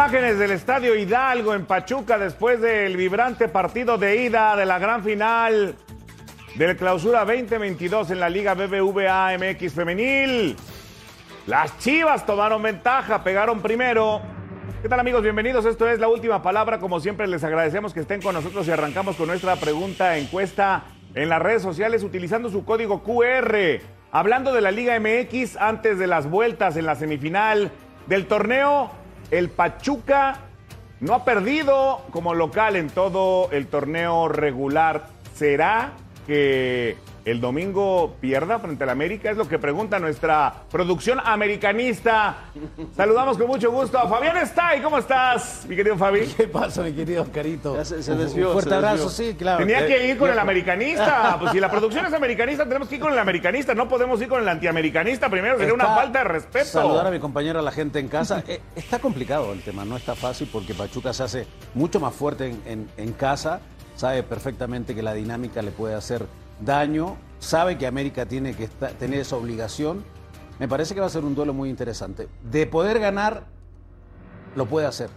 Imágenes del Estadio Hidalgo en Pachuca después del vibrante partido de ida de la gran final del Clausura 2022 en la Liga BBVA MX Femenil. Las Chivas tomaron ventaja, pegaron primero. ¿Qué tal amigos? Bienvenidos. Esto es la última palabra. Como siempre les agradecemos que estén con nosotros y arrancamos con nuestra pregunta encuesta en las redes sociales utilizando su código QR. Hablando de la Liga MX antes de las vueltas en la semifinal del torneo, el Pachuca no ha perdido como local en todo el torneo regular. ¿Será que el domingo pierda frente al América? Es lo que pregunta nuestra producción americanista. Saludamos con mucho gusto a Fabián Estay. ¿Cómo estás, mi querido Fabi? ¿Qué pasa, mi querido Carito? Ya se- se desvió, Un fuerte se abrazo, desvió. sí, claro. Tenía que ir con el americanista. Pues si la producción es americanista, tenemos que ir con el americanista. No podemos ir con el antiamericanista primero. Sería una falta de respeto. Saludar a mi compañero, a la gente en casa. Eh, está complicado el tema, no está fácil porque Pachuca se hace mucho más fuerte en, en- en casa. Sabe perfectamente que la dinámica le puede hacer daño. Sabe que América tiene que esta- tener esa obligación. Me parece que va a ser un duelo muy interesante. De poder ganar, lo puede hacer.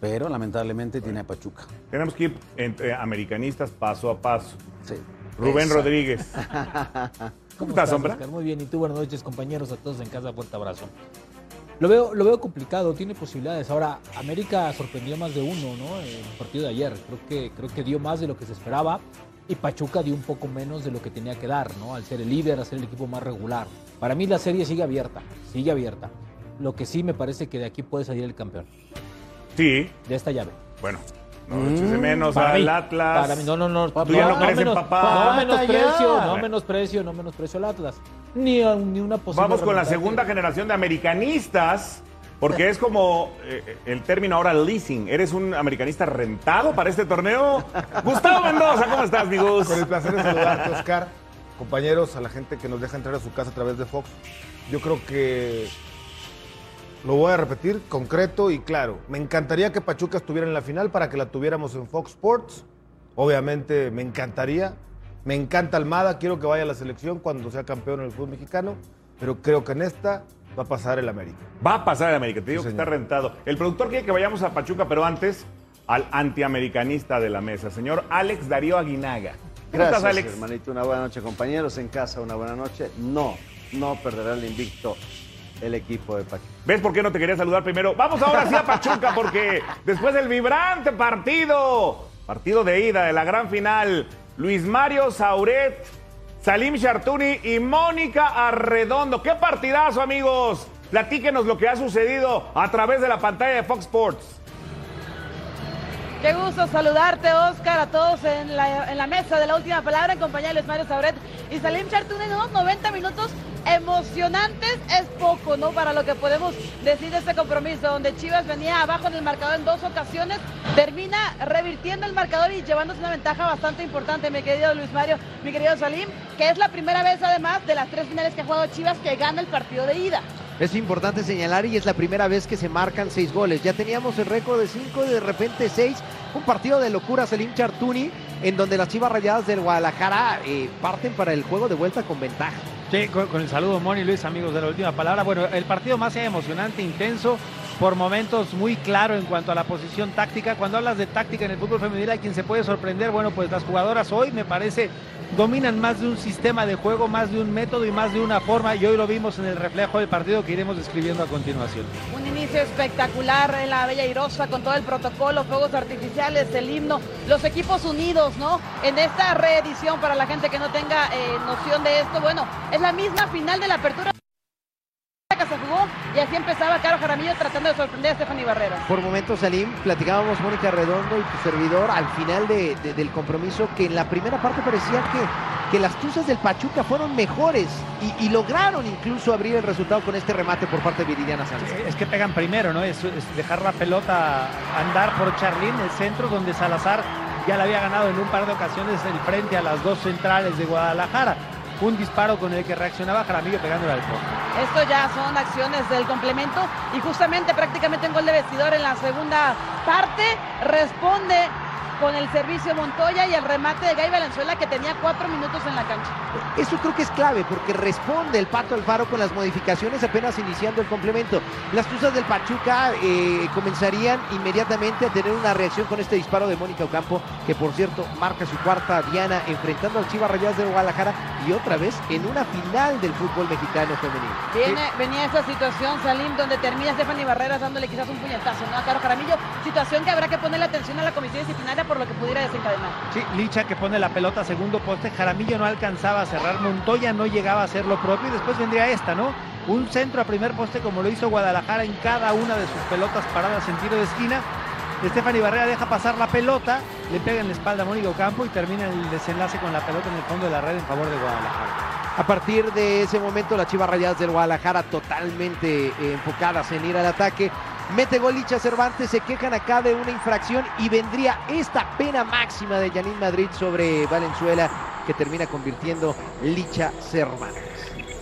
Pero lamentablemente tiene a Pachuca. Tenemos que ir entre americanistas paso a paso. Sí. Rubén Exacto. Rodríguez. ¿Cómo estás, sombra? Oscar? Muy bien, y tú buenas noches, compañeros, a todos en casa, fuerte abrazo. Lo veo, lo veo complicado, tiene posibilidades. Ahora, América sorprendió más de uno, ¿no? En el partido de ayer. Creo que, creo que dio más de lo que se esperaba. Y Pachuca dio un poco menos de lo que tenía que dar, ¿no? Al ser el líder, al ser el equipo más regular. Para mí la serie sigue abierta, sigue abierta. Lo que sí me parece que de aquí puede salir el campeón, Sí, de esta llave. bueno. No eches de menos Para al mí, Atlas. Para mí, no, no, no. Tú ya no crees en menos- papá. No menosprecio, no menosprecio, no menosprecio al Atlas. Ni, ni una posible Vamos con la segunda generación de americanistas, porque es como eh, el término ahora leasing. ¿Eres un americanista rentado para este torneo? Gustavo Mendoza, ¿cómo estás, mi Gus? Con el placer de saludarte, Oscar. Compañeros, a la gente que nos deja entrar a su casa a través de Fox. Yo creo que lo voy a repetir, concreto y claro. Me encantaría que Pachuca estuviera en la final para que la tuviéramos en Fox Sports. Obviamente me encantaría. Me encanta Almada, quiero que vaya a la selección cuando sea campeón en el fútbol mexicano, pero creo que en esta va a pasar el América. Va a pasar el América, te digo Sí, que está rentado. El productor quiere que vayamos a Pachuca, pero antes al antiamericanista de la mesa, señor Alex Darío Aguinaga. ¿Cómo Gracias, estás, Alex? hermanito. Una buena noche, compañeros. En casa, una buena noche. No, no perderá el invicto el equipo de Pachuca. ¿Ves por qué no te quería saludar primero? Vamos ahora sí a Pachuca porque después del vibrante partido, partido de ida de la gran final, Luis Mario Sauret, Salim Chartuni y Mónica Arredondo. ¡Qué partidazo, amigos! Platíquenos lo que ha sucedido a través de la pantalla de Fox Sports. Qué gusto saludarte, Oscar, a todos en la, mesa de la última palabra en compañía de Luis Mario Sauret y Salim Chartune en unos 90 minutos emocionantes. Es poco, ¿no? Para lo que podemos decir de este compromiso, donde Chivas venía abajo en el marcador en dos ocasiones, termina revirtiendo el marcador y llevándose una ventaja bastante importante, mi querido Luis Mario, mi querido Salim, que es la primera vez además de las tres finales que ha jugado Chivas que gana el partido de ida. Es importante señalar y es la primera vez que se marcan seis goles. Ya teníamos el récord de cinco, de repente seis. Un partido de locura, Selim Chartuni, en donde las Chivas Rayadas del Guadalajara eh, parten para el juego de vuelta con ventaja. Sí, con, con el saludo, Moni Luis, amigos de la última palabra. Bueno, el partido más emocionante, intenso, por momentos muy claro en cuanto a la posición táctica. Cuando hablas de táctica en el fútbol femenil, hay quien se puede sorprender. Bueno, pues las jugadoras hoy, me parece, dominan más de un sistema de juego, más de un método y más de una forma. Y hoy lo vimos en el reflejo del partido que iremos describiendo a continuación. Un inicio espectacular en la Bella Irosa con todo el protocolo, fuegos artificiales, el himno, los equipos unidos, ¿no? En esta reedición, para la gente que no tenga eh, noción de esto, bueno, es la misma final de la apertura que se jugó y así empezaba Caro Jaramillo tratando de sorprender a Stephanie Barreras. Por momentos, Salim, platicábamos Mónica Redondo y tu servidor al final de- de- del compromiso que en la primera parte parecía que, que las Tuzas del Pachuca fueron mejores y, y lograron incluso abrir el resultado con este remate por parte de Viridiana Sánchez. Es que pegan primero, ¿no? Es, es dejar la pelota andar por Charlín, el centro, donde Salazar ya le había ganado en un par de ocasiones el frente a las dos centrales de Guadalajara. Un disparo con el que reaccionaba Jaramillo pegándole al poste. Esto ya son acciones del complemento y justamente prácticamente un gol de vestidor en la segunda parte responde con el servicio Montoya y el remate de Gay Valenzuela que tenía cuatro minutos en la cancha. Eso creo que es clave porque responde el Pato Alfaro con las modificaciones apenas iniciando el complemento. Las Tuzas del Pachuca eh, comenzarían inmediatamente a tener una reacción con este disparo de Mónica Ocampo, que por cierto marca su cuarta diana enfrentando al Chivas Rayadas de Guadalajara y otra vez en una final del fútbol mexicano femenino. Viene, venía esa situación, Salim, donde termina Stephanie Barreras dándole quizás un puñetazo, ¿no? A Caro Jaramillo, situación que habrá que ponerle atención a la comisión disciplinaria por lo que pudiera desencadenar. Sí, Licha que pone la pelota a segundo poste, Jaramillo no alcanzaba a cerrar, Montoya no llegaba a hacer lo propio y después vendría esta, ¿no? Un centro a primer poste como lo hizo Guadalajara en cada una de sus pelotas paradas en tiro de esquina. Stephanie Barrera deja pasar la pelota, le pega en la espalda a Mónica Ocampo y termina el desenlace con la pelota en el fondo de la red en favor de Guadalajara. A partir de ese momento, las Chivas Rayadas del Guadalajara totalmente eh, enfocadas en ir al ataque. Mete gol Licha Cervantes, se quejan acá de una infracción y vendría esta pena máxima de Janine Madrid sobre Valenzuela que termina convirtiendo Licha Cervantes.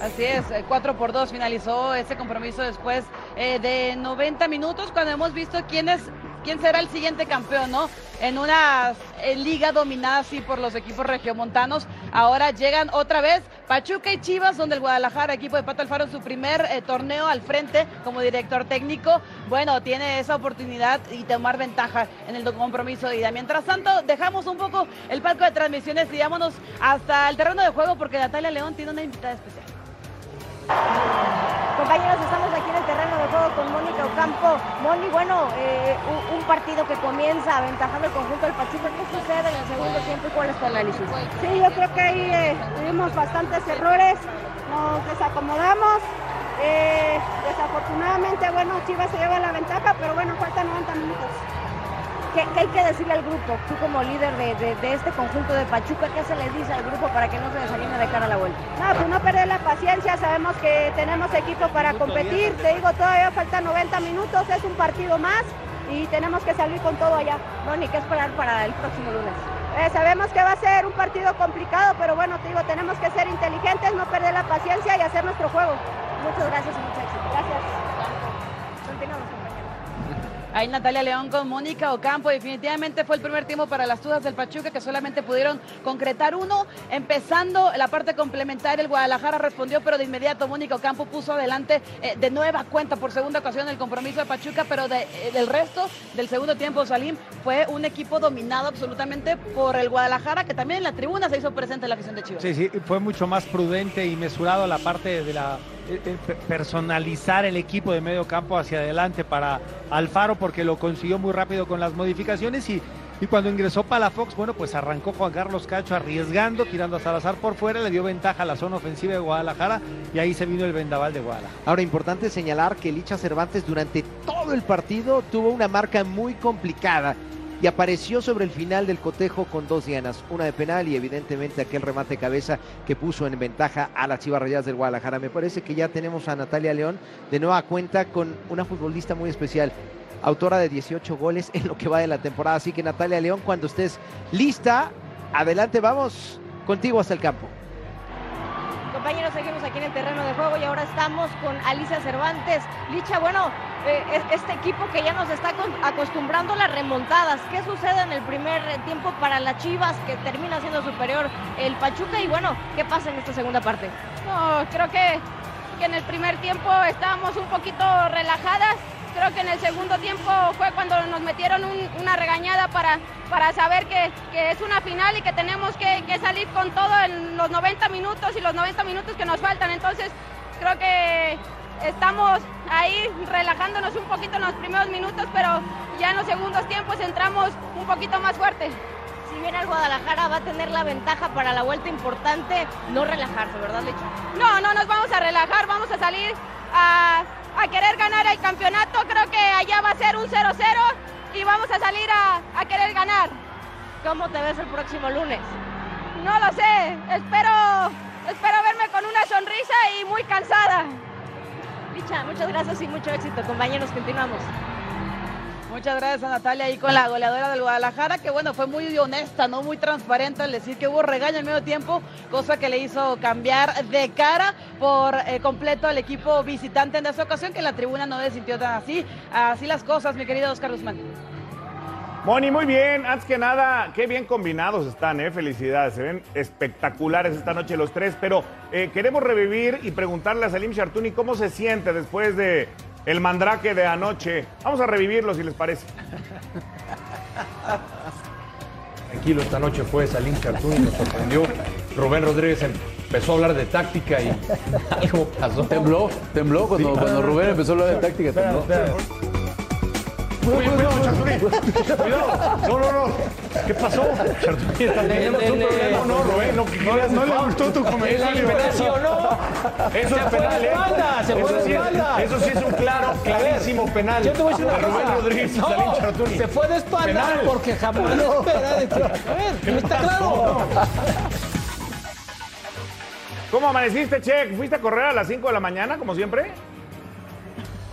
Así es, 4 por 2 finalizó ese compromiso después eh, de 90 minutos cuando hemos visto quién es quién será el siguiente campeón, ¿no? En una eh, liga dominada así por los equipos regiomontanos. Ahora llegan otra vez Pachuca y Chivas, donde el Guadalajara, equipo de Pato Alfaro, su primer eh, torneo al frente como director técnico. Bueno, tiene esa oportunidad y tomar ventaja en el compromiso de ida. Mientras tanto, dejamos un poco el palco de transmisiones y vámonos hasta el terreno de juego porque Natalia León tiene una invitada especial. Compañeros, estamos aquí en el terreno de juego con Mónica Ocampo. Moni, bueno, eh, un, partido que comienza aventajando el conjunto del Pachuca. ¿Qué sucede en el segundo tiempo y cuál es tu análisis? Sí, yo creo que ahí eh, tuvimos bastantes errores, nos desacomodamos. eh, desafortunadamente, bueno, Chivas se lleva la ventaja, pero bueno, faltan 90 minutos. ¿Qué, qué hay que decirle al grupo? Tú como líder de, de- de este conjunto de Pachuca, ¿qué se le dice al grupo para que no se desanime de cara a la vuelta? No, pues no perder la paciencia, sabemos que tenemos equipo para competir, te digo, todavía faltan 90 minutos, es un partido más y tenemos que salir con todo allá. Moni, ¿qué esperar para el próximo lunes? Eh, sabemos que va a ser un partido complicado, pero bueno, te digo, tenemos que ser inteligentes, no perder la paciencia y hacer nuestro juego. Muchas gracias y mucho éxito. Gracias. Continuamos, compañeros. Ahí Natalia León con Mónica Ocampo. Definitivamente fue el primer tiempo para las Tudas del Pachuca que solamente pudieron concretar uno. Empezando la parte complementaria, el Guadalajara respondió, pero de inmediato Mónica Ocampo puso adelante eh, de nueva cuenta por segunda ocasión el compromiso de Pachuca, pero eh, del resto del segundo tiempo, Salim, fue un equipo dominado absolutamente por el Guadalajara, que también en la tribuna se hizo presente la afición de Chivas. Sí, sí, fue mucho más prudente y mesurado la parte de la personalizar el equipo de medio campo hacia adelante para Alfaro porque lo consiguió muy rápido con las modificaciones y, y cuando ingresó Palafox, bueno, pues arrancó Juan Carlos Cacho arriesgando, tirando a Salazar por fuera, le dio ventaja a la zona ofensiva de Guadalajara y ahí se vino el vendaval de Guadalajara. Ahora, importante señalar que Licha Cervantes durante todo el partido tuvo una marca muy complicada y apareció sobre el final del cotejo con dos dianas, una de penal y evidentemente aquel remate cabeza que puso en ventaja a las Chivas Rayadas del Guadalajara. Me parece que ya tenemos a Natalia León de nueva cuenta con una futbolista muy especial, autora de 18 goles en lo que va de la temporada. Así que Natalia León, cuando estés lista, adelante, vamos contigo hasta el campo. Compañeros, seguimos aquí en el terreno de juego y ahora estamos con Alicia Cervantes. Licha, bueno, eh, es- este equipo que ya nos está acostumbrando a las remontadas. ¿Qué sucede en el primer tiempo para las Chivas que termina siendo superior el Pachuca? Y bueno, ¿qué pasa en esta segunda parte? No, creo que, que en el primer tiempo estábamos un poquito relajadas. Creo que en el segundo tiempo fue cuando nos metieron un- una regañada para, para saber que, que es una final y que tenemos que, que salir con todo en los 90 minutos y los 90 minutos que nos faltan. Entonces creo que estamos ahí relajándonos un poquito en los primeros minutos, pero ya en los segundos tiempos entramos un poquito más fuerte. Si bien el Guadalajara va a tener la ventaja para la vuelta importante, no relajarse, ¿verdad, Licha? No, no nos vamos a relajar, vamos a salir a, a querer ganar el campeonato. Creo que allá va a ser un 0-0 y vamos a salir a, a querer ganar. ¿Cómo te ves el próximo lunes? No lo sé, espero, espero verme con una sonrisa y muy cansada. Licha, muchas gracias y mucho éxito, compañeros. Continuamos. Muchas gracias a Natalia ahí con la goleadora del Guadalajara, que bueno, fue muy honesta, no muy transparente al decir que hubo regaño en medio tiempo, cosa que le hizo cambiar de cara por eh, completo al equipo visitante en esa ocasión, que la tribuna no se tan así. Así las cosas, mi querido Oscar Guzmán. Moni, muy bien. Antes que nada, qué bien combinados están, ¿eh? Felicidades. Se ven espectaculares esta noche los tres. Pero eh, queremos revivir y preguntarle a Salim Chartuni cómo se siente después de el mandrake de anoche. Vamos a revivirlo si les parece. Tranquilo, esta noche fue Salim Chartuni, nos sorprendió. Rubén Rodríguez empezó a hablar de táctica y algo pasó. Tembló, tembló cuando, Sí. cuando Rubén empezó a hablar de táctica. tembló. Cuidado. Cuidado. No, no, no. ¿Qué pasó? Teniendo Le- un le- problema. No, no, Rubén, no, no, no le gustó tu comentario. impresionó. Eso Se es fue penal, de ¿eh? espalda, se fue de espalda. Eso sí es un claro, clarísimo penal. Yo te voy a decir una De cosa. Rodríguez y No, se fue de espalda porque jamás espera de que. A ver, ¿Qué está claro. ¿Cómo amaneciste, Che? ¿Fuiste a correr a las 5 de la mañana, como siempre?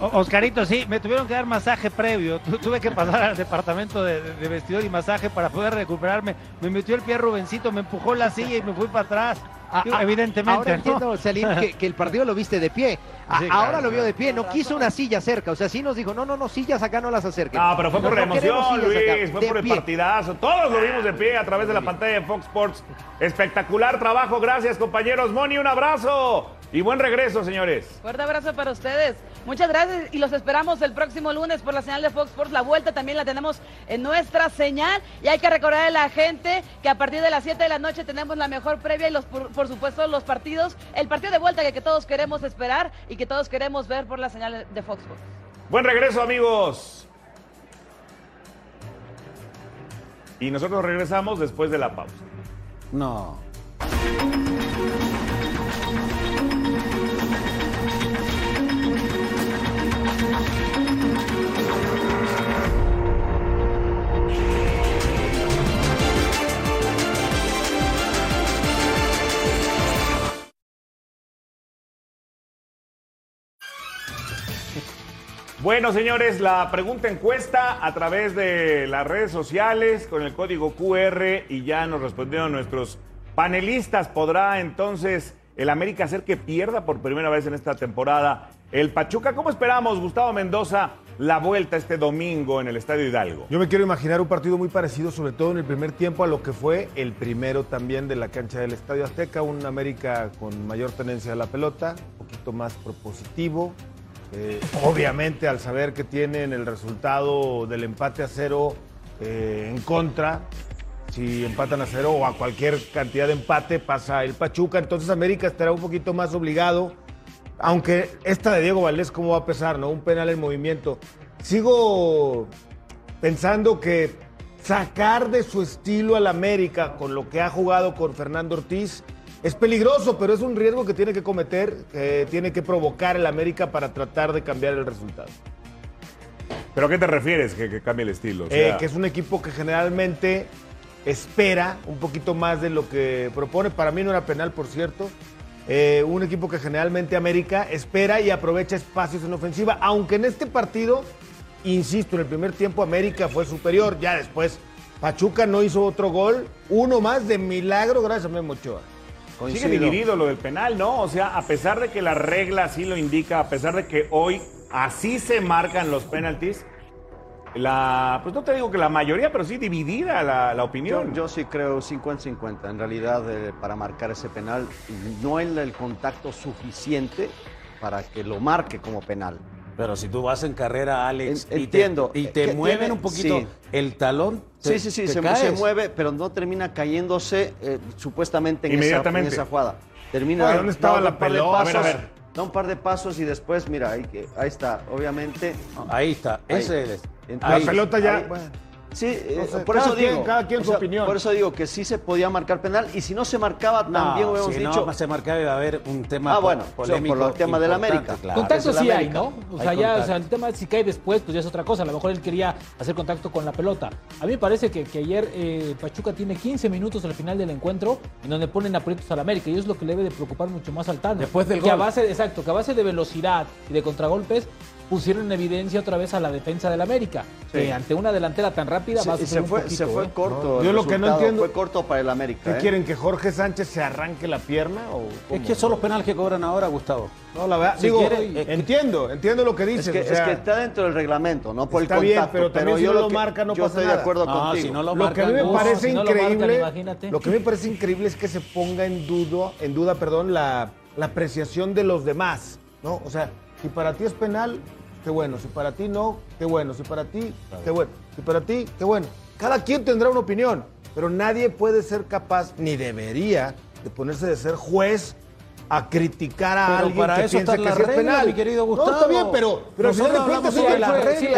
Oscarito, sí, me tuvieron que dar masaje previo. Tu- tuve que pasar al departamento de, de vestidor y masaje para poder recuperarme. Me metió el pie Rubencito, me empujó la silla y me fui para atrás. Ah, ah, Evidentemente. Ahora ¿no? entiendo, Salim, que, que el partido lo viste de pie. A- Sí, claro, ahora lo vio de pie, no quiso una silla cerca. O sea, sí nos dijo, no, no, no, sillas acá no las acerquen. No, pero fue por No, la emoción, acá, Luis, fue de por el pie. partidazo. Todos lo vimos de pie a través de la pantalla de Fox Sports. Espectacular trabajo, gracias compañeros. Moni, un abrazo y buen regreso, señores. Fuerte abrazo para ustedes. Muchas gracias y los esperamos el próximo lunes por la señal de Fox Sports. La vuelta también la tenemos en nuestra señal. Y hay que recordar a la gente que a partir de las 7 de la noche tenemos la mejor previa y los, por, por supuesto los partidos. El partido de vuelta que, que todos queremos esperar y que todos queremos ver por la señal de Fox Sports. Buen regreso, amigos. Y nosotros regresamos después de la pausa. No. Bueno, señores, la pregunta encuesta a través de las redes sociales con el código QR y ya nos respondieron nuestros panelistas. ¿Podrá entonces el América hacer que pierda por primera vez en esta temporada el Pachuca? ¿Cómo esperamos, Gustavo Mendoza, la vuelta este domingo en el Estadio Hidalgo? Yo me quiero imaginar un partido muy parecido, sobre todo en el primer tiempo, a lo que fue el primero también de la cancha del Estadio Azteca. Un América con mayor tenencia a la pelota, un poquito más propositivo. Eh, obviamente, al saber que tienen el resultado del empate a cero eh, en contra, si empatan a cero o a cualquier cantidad de empate, pasa el Pachuca. Entonces, América estará un poquito más obligado. Aunque esta de Diego Valdés, ¿cómo va a pesar? ¿no? Un penal en movimiento. Sigo pensando que sacar de su estilo al América con lo que ha jugado con Fernando Ortiz es peligroso, pero es un riesgo que tiene que cometer, que tiene que provocar el América para tratar de cambiar el resultado. ¿Pero a qué te refieres que, que cambie el estilo? O Eh, que es un equipo que generalmente espera un poquito más de lo que propone. Para mí no era penal, por cierto. Eh, un equipo que generalmente América espera y aprovecha espacios en ofensiva, aunque en este partido, insisto, en el primer tiempo América fue superior, ya después Pachuca no hizo otro gol, uno más de milagro gracias a Memo Ochoa. Sigue dividido lo del penal, ¿no? O sea, a pesar de que la regla así lo indica, a pesar de que hoy así se marcan los penaltis, la, pues no te digo que la mayoría, pero sí dividida la, la opinión. yo sí creo 50-50. En realidad, eh, para marcar ese penal, no hay el contacto suficiente para que lo marque como penal. Pero si tú vas en carrera, Alex, En- y entiendo. te, y te mueven tiene- un poquito sí. el talón, te- Sí, sí, sí, te se, caes. se mueve, pero no termina cayéndose eh, supuestamente en esa, en Inmediatamente. esa jugada. Termina Oye, ¿dónde estaba la pelota? A ver, a ver. Da un par de pasos y después, mira, ahí, que- ahí está, obviamente. Ahí está, Ahí. ese es. Entonces, La pelota ya, ahí- bueno. Sí, eh, por cada eso quien- digo. cada quien su sea, opinión. Por eso digo que sí se podía marcar penal y si no se marcaba No, también hubiéramos si dicho. no se marcaba iba a haber un tema Ah, bueno, polémico por el tema del América. claro. Contacto sí hay. ¿no? O Hay sea, ya, o sea, el tema si cae después, pues ya es otra cosa. A lo mejor él quería hacer contacto con la pelota. A mí me parece que, que ayer eh, Pachuca tiene 15 minutos al final del encuentro en donde ponen aprietos al América y eso es lo que le debe de preocupar mucho más al Tano. Después del que a gol. base, exacto, que a base de velocidad y de contragolpes pusieron en evidencia otra vez a la defensa del América, que ante una delantera tan rápida va a se un fue, poquito, se fue ¿eh? corto. Yo lo que no entiendo- Fue corto para el América. ¿Qué ¿eh? quieren? ¿Que Jorge Sánchez se arranque la pierna? O Es que son los penales que cobran ahora, Gustavo. No, la verdad, Si digo, que- entiendo, entiendo lo que dices. Es que, o sea, es que está dentro del reglamento, no por Está el bien, contacto. pero también si yo no lo marca, no yo pasa estoy nada. de acuerdo No, contigo. si no lo Lo que a mí me parece increíble, imagínate. lo que me parece increíble es que se ponga en duda, en duda, perdón, la, la apreciación de los demás, ¿no? O sea, si para ti es penal, qué bueno, si para ti no, qué bueno, si para ti, qué bueno, si para ti, qué bueno. Cada quien tendrá una opinión, pero nadie puede ser capaz, ni debería, de ponerse de ser juez a criticar a Pero alguien para que eso piensa están que las sí es penal. mi querido No, está Gustavo. bien, pero, pero al final de cuentas las que- reglas.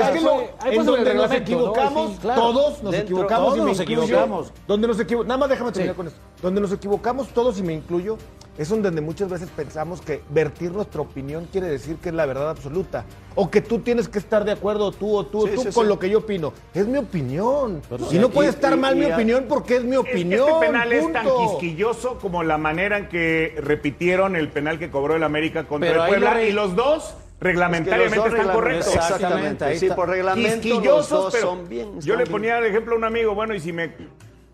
es que lo- en sobre donde el nos reglamento, ¿no? equivocamos, Sí, claro. todos nos Dentro- equivocamos todos y me nos incluyo. equivocamos. Donde nos equivo- nada más déjame terminar con esto. Donde nos equivocamos todos y me incluyo, es donde muchas veces pensamos que vertir nuestra opinión quiere decir que es la verdad absoluta. O que tú tienes que estar de acuerdo, tú o tú o Sí, tú, sí, con sí. lo que yo opino. Es mi opinión. Pero y no puede y- estar y- mal y mi opinión porque es mi Es que opinión. Este penal es tan quisquilloso como la manera en que repitieron el penal que cobró el América contra Pero el Puebla lo re- y los dos reglamentariamente Es que están correctos. Exactamente. Ahí Sí, por reglamento los dos pero son bien. yo le bien. ponía de ejemplo a un amigo, bueno, y si me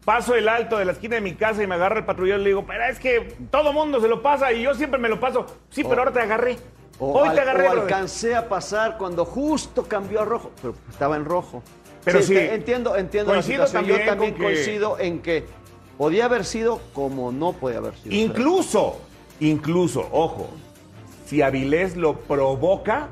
paso el alto de la esquina de mi casa y me agarra el patrullero, le digo, pero es que todo mundo se lo pasa y yo siempre me lo paso. Sí, pero ahora te agarré. O, Hoy al- te agarré. o alcancé a pasar cuando justo cambió a rojo, pero estaba en rojo. Pero sí, te- entiendo, entiendo la situación. también Yo también que- coincido en que podía haber sido como no podía haber sido. Incluso, incluso, ojo, si Avilés lo provoca,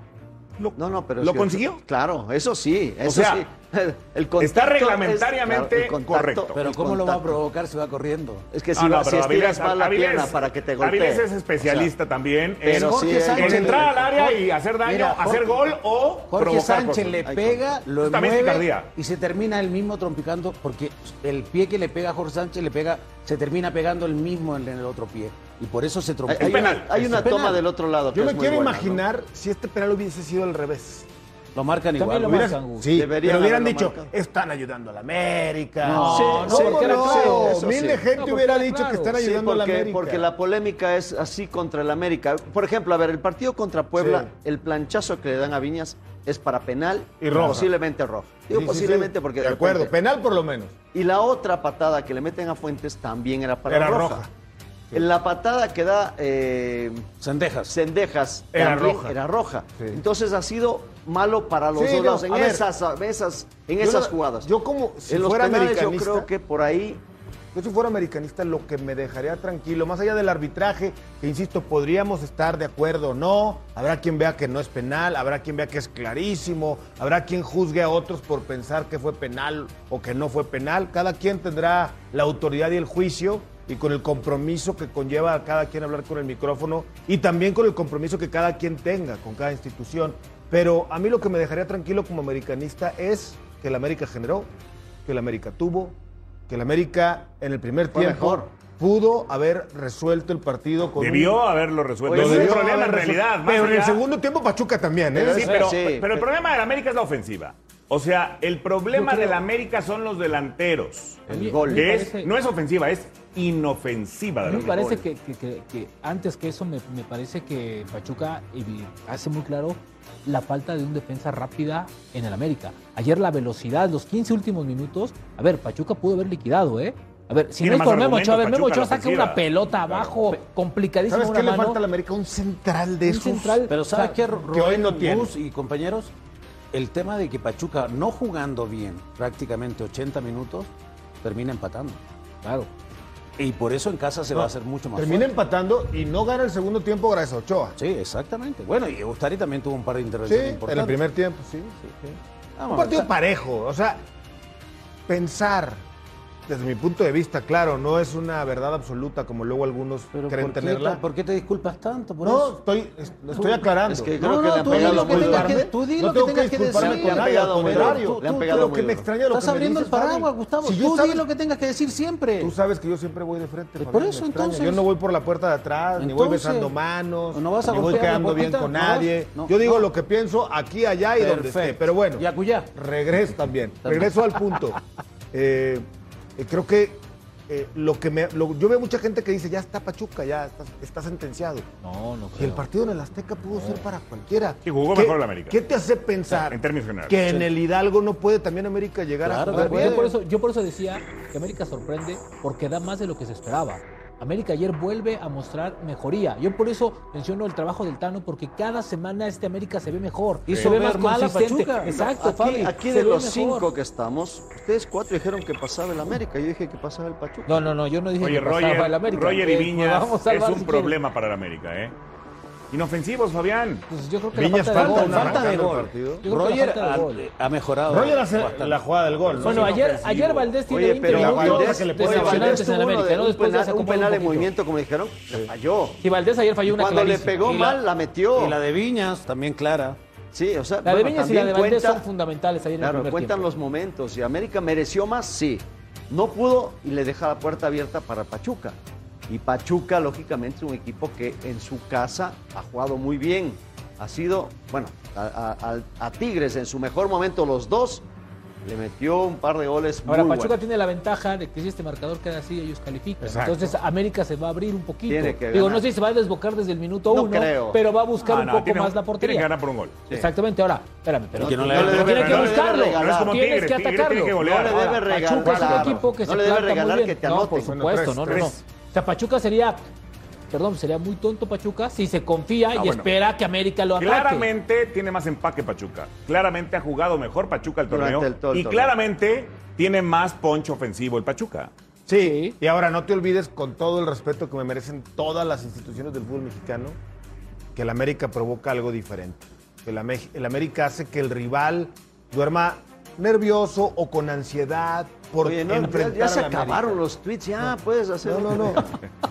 lo, No, no, pero ¿lo es que- consiguió. Claro, eso sí, eso sea, sí. El contacto está es- reglamentariamente claro, el contacto- correcto. Pero ¿cómo lo va a provocar si va corriendo? Es que si, Ah, no, va- si estiras mal la Avilés- pierna para que te golpee. Avilés es especialista también en, pero Jorge sí, Sánchez en entrar al área Jorge- y hacer daño, Mira, hacer Jorge- gol o Jorge provocar Sánchez cosas. le pega, lo mueve y se termina el mismo trompicando porque el pie que le pega a Jorge Sánchez le pega, se termina pegando el mismo en el otro pie y por eso se Hay, trompica. hay penal. una, hay una penal. toma del otro lado. que Yo me quiero buena, ¿no? imaginar si este penal hubiese sido al revés. Lo marcan También igual. lo güey. marcan, Gus. Sí, Deberían pero hubieran dicho, marcado. están ayudando a la América. No, Sí, no, sí, porque era ¿cómo claro. no? eso Mil sí. de gente No, porque hubiera era dicho claro. que están Sí, ayudando a la porque, América. porque la polémica es así contra el América. Por ejemplo, a ver, el partido contra Puebla, Sí. el planchazo que le dan a Viñas es para penal Y roja. posiblemente rojo. Digo Sí, posiblemente sí. porque De acuerdo, repente- penal por lo menos. Y la otra patada que le meten a Fuentes también era para Era roja. roja. En la patada que da eh, Sendejas. Cendejas Era roja. era roja. Sí. Entonces ha sido malo para los Sí, dos lados en ver. esas, esas, en esas no- jugadas. Yo como si en los fuera penales yo americanista, creo que por ahí yo si fuera americanista lo que me dejaría tranquilo, más allá del arbitraje, que insisto, podríamos estar de acuerdo o no, habrá quien vea que no es penal, habrá quien vea que es clarísimo, habrá quien juzgue a otros por pensar que fue penal o que no fue penal, cada quien tendrá la autoridad y el juicio y con el compromiso que conlleva a cada quien hablar con el micrófono y también con el compromiso que cada quien tenga con cada institución. Pero a mí lo que me dejaría tranquilo como americanista es que el América generó, que el América tuvo, que el América en el primer Fue tiempo mejor. pudo haber resuelto el partido con Debió un... haberlo resuelto. Oye, es el problema en realidad. Pero en el segundo tiempo Pachuca también, ¿eh? Pero Sí, pero, sí. pero el problema del América es la ofensiva. O sea, el problema del América son los delanteros. Mí- gol. Que es, no es ofensiva, es inofensiva. A del mí me parece que, que- que- que antes que eso me, me parece que Pachuca hace muy claro la falta de un defensa rápida en el América. Ayer la velocidad, los 15 últimos minutos, a ver, Pachuca pudo haber liquidado, ¿eh? A ver, si no es por Memo Ochoa, a ver, Memo Pachuca Ochoa saca una pelota abajo, complicadísima ¿Sabes una qué le mano. falta al América? Un central de Un esos. central. Pero ¿sabes O sea, qué, que hoy Rubén, no tiene. Y compañeros? El tema de que Pachuca, no jugando bien prácticamente 80 minutos, termina empatando. Claro. Y por eso en casa se va a hacer mucho más Termina fuerte. empatando y no gana el segundo tiempo gracias a Ochoa. Sí, exactamente. Bueno, y Ustari también tuvo un par de Sí, intervenciones en importantes. el primer tiempo, sí, sí, sí. Vamos, Un partido parejo, o sea, pensar, desde mi punto de vista, claro, no es una verdad absoluta como luego algunos Pero creen ¿por qué, tenerla. ¿por qué te disculpas tanto por No, eso? estoy, estoy aclarando. Es que No, creo que no, le han tú di pegado lo que muy que, tú di No lo que tengo que tengas que disculparme decir. con nadie, pegado al muy contrario. duro. Le han pegado lo que me extraña lo que Estás me abriendo el paraguas, Gustavo. Si yo tú sabes- di lo que tengas que decir siempre. Tú sabes que yo siempre voy de frente. Pues por eso, entonces- Yo no voy por la puerta de atrás, ni voy besando manos, ¿no ni voy quedando bien con ¿No nadie. No, yo digo no. lo que pienso aquí, allá y donde esté. Perfecto. Pero bueno, Y acullá. regreso también. Regreso al punto. Eh, Eh, creo que eh, lo que me, yo veo mucha gente que dice, ya está Pachuca, ya está, está sentenciado. No, no creo. Y el partido en el Azteca pudo ser para cualquiera. Y jugó mejor la América. ¿Qué te hace pensar en términos generales. que en el Hidalgo no puede también América llegar a jugar bien. Yo por, eso, yo por eso decía que América sorprende porque da más de lo que se esperaba. América ayer vuelve a mostrar mejoría. Yo por eso menciono el trabajo del Tano, porque cada semana este América se ve mejor. Y se ve más consistente. Exacto, aquí, Fabi, aquí de los cinco que estamos, ustedes cuatro dijeron que pasaba el América. Yo dije que pasaba el Pachuca. No, no, no, yo no dije que Roger, pasaba el América. Roger y Viñas vamos a es un problema para el América, ¿eh? Inofensivos, Fabián. Pues yo creo que Viñas la falta, falta de gol. Falta de gol. Roger falta gol. Ha, mejorado. Roger hace bastante. la jugada del gol. Bueno, ayer, ayer Valdés tiene 20 pero minutos decepcionantes en América. De, ¿no? Después un penal de movimiento, como dijeron, falló. Y Valdés ayer falló una Cuando le pegó mal, la metió. Y la de Viñas, también clara. Sí, o sea, la de Viñas y la de Valdés son fundamentales ayer claro, en el cuentan los momentos. ¿Y América mereció más? Sí. No pudo y le deja la puerta abierta para Pachuca. Y Pachuca, lógicamente, es un equipo que en su casa ha jugado muy bien. Ha sido, bueno, a, Tigres en su mejor momento los dos. Le metió un par de goles. Ahora, Pachuca tiene la ventaja de que si este marcador queda así, ellos califican. Entonces, América se va a abrir un poquito. Tiene que Digo, no sé si se va a desbocar desde el minuto no uno, creo. pero va a buscar ah, un poco más la portería. Tiene que ganar por un gol. Exactamente. Ahora, espérame, pero, tiene que buscarlo. Tienes que atacarlo. No le debe regalar. Pachuca es un equipo que se planta muy bien. No, por supuesto, no, no, no sea, Pachuca sería perdón, sería muy tonto Pachuca si se confía ah, y espera que América lo Claramente. Claramente tiene más empaque Pachuca. Claramente ha jugado mejor Pachuca el torneo. Y claramente tiene más poncho ofensivo el Pachuca. Sí, y ahora no te olvides, con todo el respeto que me merecen todas las instituciones del fútbol mexicano, que el América provoca algo diferente. El América hace que el rival duerma nervioso o con ansiedad por Oye, no, enfrentar ya, se a la acabaron los tweets, ya puedes hacer. No, no, no.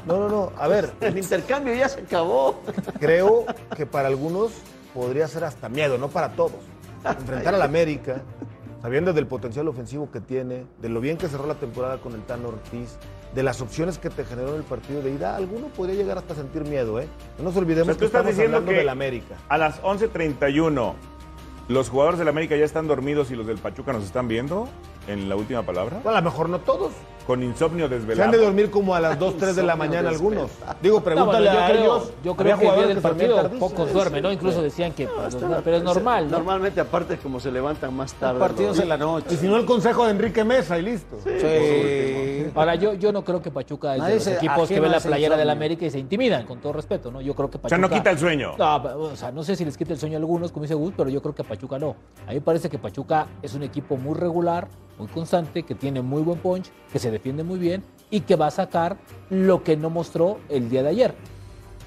No, no, no. A ver. El intercambio ya se acabó. Creo que para algunos podría ser hasta miedo, no para todos. Enfrentar al América, sabiendo del potencial ofensivo que tiene, de lo bien que cerró la temporada con el Tano Ortiz, de las opciones que te generó en el partido de ida, alguno podría llegar hasta sentir miedo, ¿eh? No nos olvidemos que estás estamos diciendo hablando que del América. A las 11.31 ¿Los jugadores del América ya están dormidos y los del Pachuca nos están viendo? en la última palabra? Bueno, a lo mejor no todos. Con insomnio desvelado. Se han de dormir como a las 2, 3 de la mañana algunos. Digo, pregúntale no, a ellos. Yo creo que en el partido pocos duermen, ¿no? Incluso decían que... No, pues, pero es normal, Normalmente, aparte, como se levantan más tarde. Partidos en la noche. Y si no, el consejo de Enrique Mesa y listo. Sí. Ahora, yo, yo no creo que Pachuca es de los equipos que ven la playera del América y se intimidan, con todo respeto, ¿no? Yo creo que Pachuca... O sea, no quita el sueño. No, o sea, no sé si les quita el sueño a algunos, como dice Gus, pero yo creo que Pachuca no. A mí me parece que Pachuca es un equipo muy regular, muy constante, que tiene muy buen punch, que se defiende muy bien y que va a sacar lo que no mostró el día de ayer.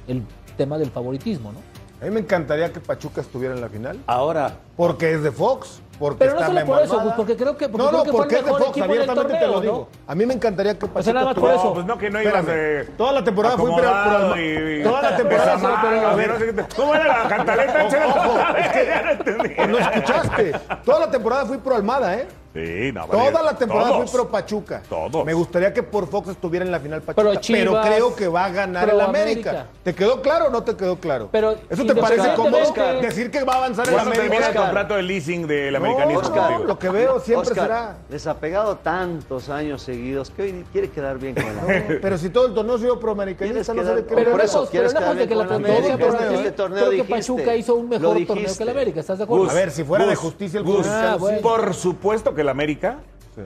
El tema del favoritismo, ¿no? A mí me encantaría que Pachuca estuviera en la final. Ahora. Porque es de Fox. Porque está solo por eso, pues, porque creo que. No, no, porque es de Fox, abiertamente te lo digo. A mí me encantaría que Pachuca. O sea, nada más por eso. No, pues no, que no ibas de. Toda la temporada fui por. Toda la temporada. Fue, pero, a ¿Cómo era la cantaleta? Ojo, es que, ya no escuchaste. Toda la temporada fui pro Almada, ¿eh? Sí, no, Toda la temporada todos, fui pro Pachuca. Todos. Me gustaría que por Fox estuviera en la final Pachuca, pero, Chivas, pero creo que va a ganar el América. América. ¿Te quedó claro o no te quedó claro? Pero, ¿Eso te parece cómodo decir que va a avanzar el América? termina el contrato de leasing del no, americanismo. Lo que veo siempre Oscar, será... Desapegado tantos años seguidos que hoy quiere quedar bien con la América. pero si todo el torneo soy pro americanista, no sé de qué... Pero por eso, quieres quedar bien con la América. Este ¿eh? Creo que Pachuca hizo un mejor torneo que el América, ¿estás de acuerdo? A ver, si fuera de justicia el ah, Por supuesto que el América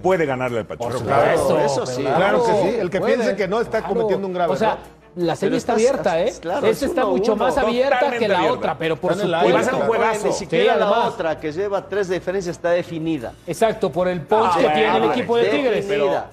puede ganarle al Pachuca. Claro, eso, sí. Claro, que sí. El que piense que no está cometiendo un grave o sea. La serie está, abierta, ¿eh? Claro, Esta está mucho más abierta que la otra, pero por está supuesto. Y va a ser un juegazo. Ni siquiera la otra, que lleva tres de diferencia, está definida. Exacto, por el punch ah, que tiene el equipo de Tigres. Pero,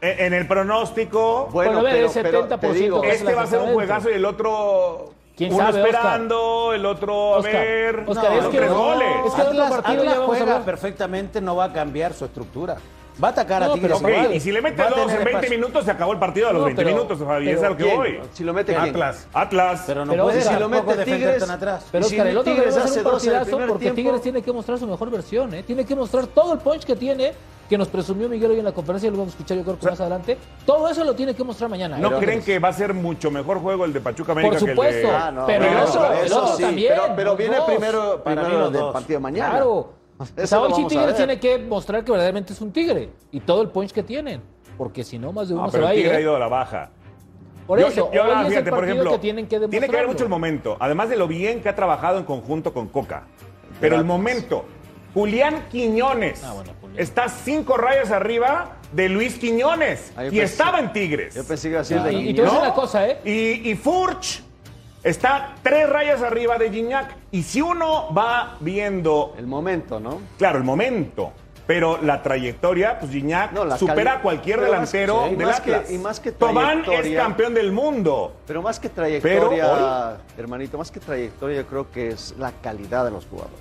en el pronóstico. Bueno, bueno pero, pero, 70% digo, este va a ser un juegazo y el otro ¿Quién Uno sabe, esperando, Oscar? el otro a Oscar, ver. Oscar, no, es, que, goles. es que Atlas, Atlas juega a perfectamente, no va a cambiar su estructura. Va a atacar no, a Tigres. Okay. Igual. Y si le mete dos en 20 espacio. minutos, se acabó el partido a los no, 20 pero, minutos, Javi. Pero, es a lo que ¿quién? voy. Si lo mete Atlas. Atlas. Pero no pero puede si lo mete Tigres, tan atrás. Pero Oscar, el otro Tigres hace dos en el primer porque tiempo. Tigres tiene que mostrar su mejor versión. ¿eh? Tiene que mostrar todo el punch que tiene que nos presumió Miguel hoy en la conferencia, lo vamos a escuchar yo creo que o sea, más adelante. Todo eso lo tiene que mostrar mañana. ¿No ¿eh? creen que va a ser mucho mejor juego el de Pachuca América? Por supuesto, que el de... ah, no, pero, pero, eso, eso, el otro sí, también. Pero, pero viene dos. primero, primero del partido mañana. Claro. O Tigres tiene que mostrar que verdaderamente es un Tigre y todo el punch que tienen, porque si no, más de ah, uno ah, se va Tigre a ir. ha ¿eh? ido a la baja. Por eso, fíjate, por ejemplo, Tiene que ver mucho el momento, además de lo bien que ha trabajado en conjunto con Coca. Pero el momento, Julián Quiñones ah, está cinco rayas arriba de Luis Quiñones ah, y estaba en Tigres. Yo pensé que de Y, y cosa, ¿eh? Y Furch está tres rayas arriba de Gignac. Y si uno va viendo, El momento, ¿no? claro, el momento, pero la trayectoria, pues Gignac No, supera a cualquier delantero sí, del más que- Atlas. y más que Tobán es campeón del mundo. Pero más que trayectoria, hermanito, más que trayectoria, yo creo que es la calidad de los jugadores.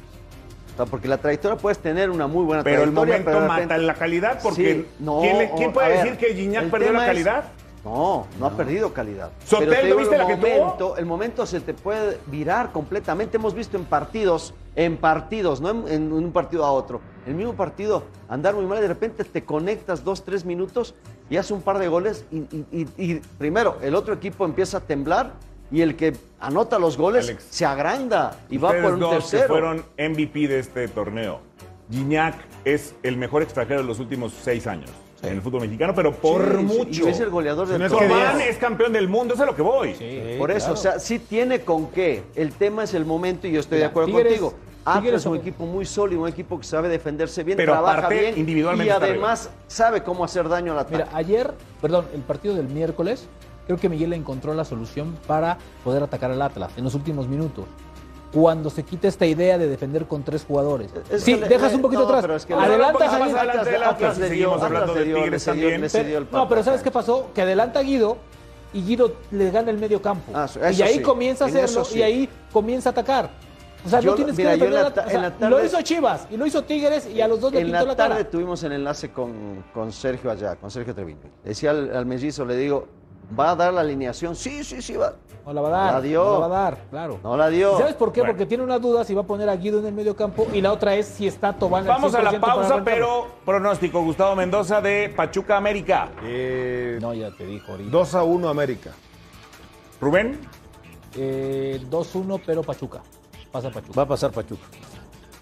O sea, porque la trayectoria puedes tener una muy buena Pero el trayectoria. momento pero de mata repente- la calidad porque Sí, no, ¿quién, puede ver, decir que Gignac el perdió la es- No, no, ha perdido calidad. Pero te ¿no digo, viste el la que momento, El momento se te puede virar completamente. Hemos visto en partidos, en partidos, no en, en un partido a otro. El mismo partido, andar muy mal y de repente te conectas dos, tres minutos y hace un par de goles y, y- y- y primero el otro equipo empieza a temblar y el que anota los goles Alex, se agranda y va por un dos que tercero. fueron MVP de este torneo. Gignac es el mejor extranjero de los últimos seis años en el fútbol mexicano, pero por Sí, sí, mucho. Y es el goleador del no es torneo. Campeón del mundo, eso es a lo que voy. Por eso, o sea, sí tiene con qué. El tema es el momento y yo estoy Mira, de acuerdo Tigres- contigo. Atlas Tigres es un equipo muy sólido, un equipo que sabe defenderse bien, Pero trabaja aparte, bien individualmente y además sabe cómo hacer daño al ataque. Mira, ayer, perdón, el partido del miércoles, creo que Miguel encontró la solución para poder atacar al Atlas en los últimos minutos. Cuando se quita esta idea de defender con tres jugadores. Es sí, le- dejas un poquito no, atrás. pero es que- adelantas Pero a más Guido. adelante del Atlas y le seguimos hablando de Tigres también. No, pero ¿sabes qué pasó? Que adelanta a Guido y Guido le gana el medio campo. Ah, eso y ahí sí, comienza a en hacerlo eso sí. y ahí comienza a atacar. O sea, Yo- no tienes mira, que en la o sea, en la Lo tarde- hizo Chivas y lo hizo Tigres y a los dos le en pintó la la, tarde cara. tuvimos el enlace con, con Sergio allá, con Sergio Treviño. Decía al, al mellizo, le digo, ¿va a dar la alineación? Sí, sí, sí, va. No la va a dar. La dio. No la va a dar, claro. No la dio. ¿Y ¿Sabes por qué? Bueno. Porque tiene una duda si va a poner a Guido en el medio campo y la otra es si está Tobán Vamos a la 100% para pausa, pero pronóstico Gustavo Mendoza de Pachuca América. Eh, No, ya te dijo ahorita. 2 a 1 América. Rubén, Eh, 2-1, pero Pachuca. Pasa Pachuca. Va a pasar Pachuca.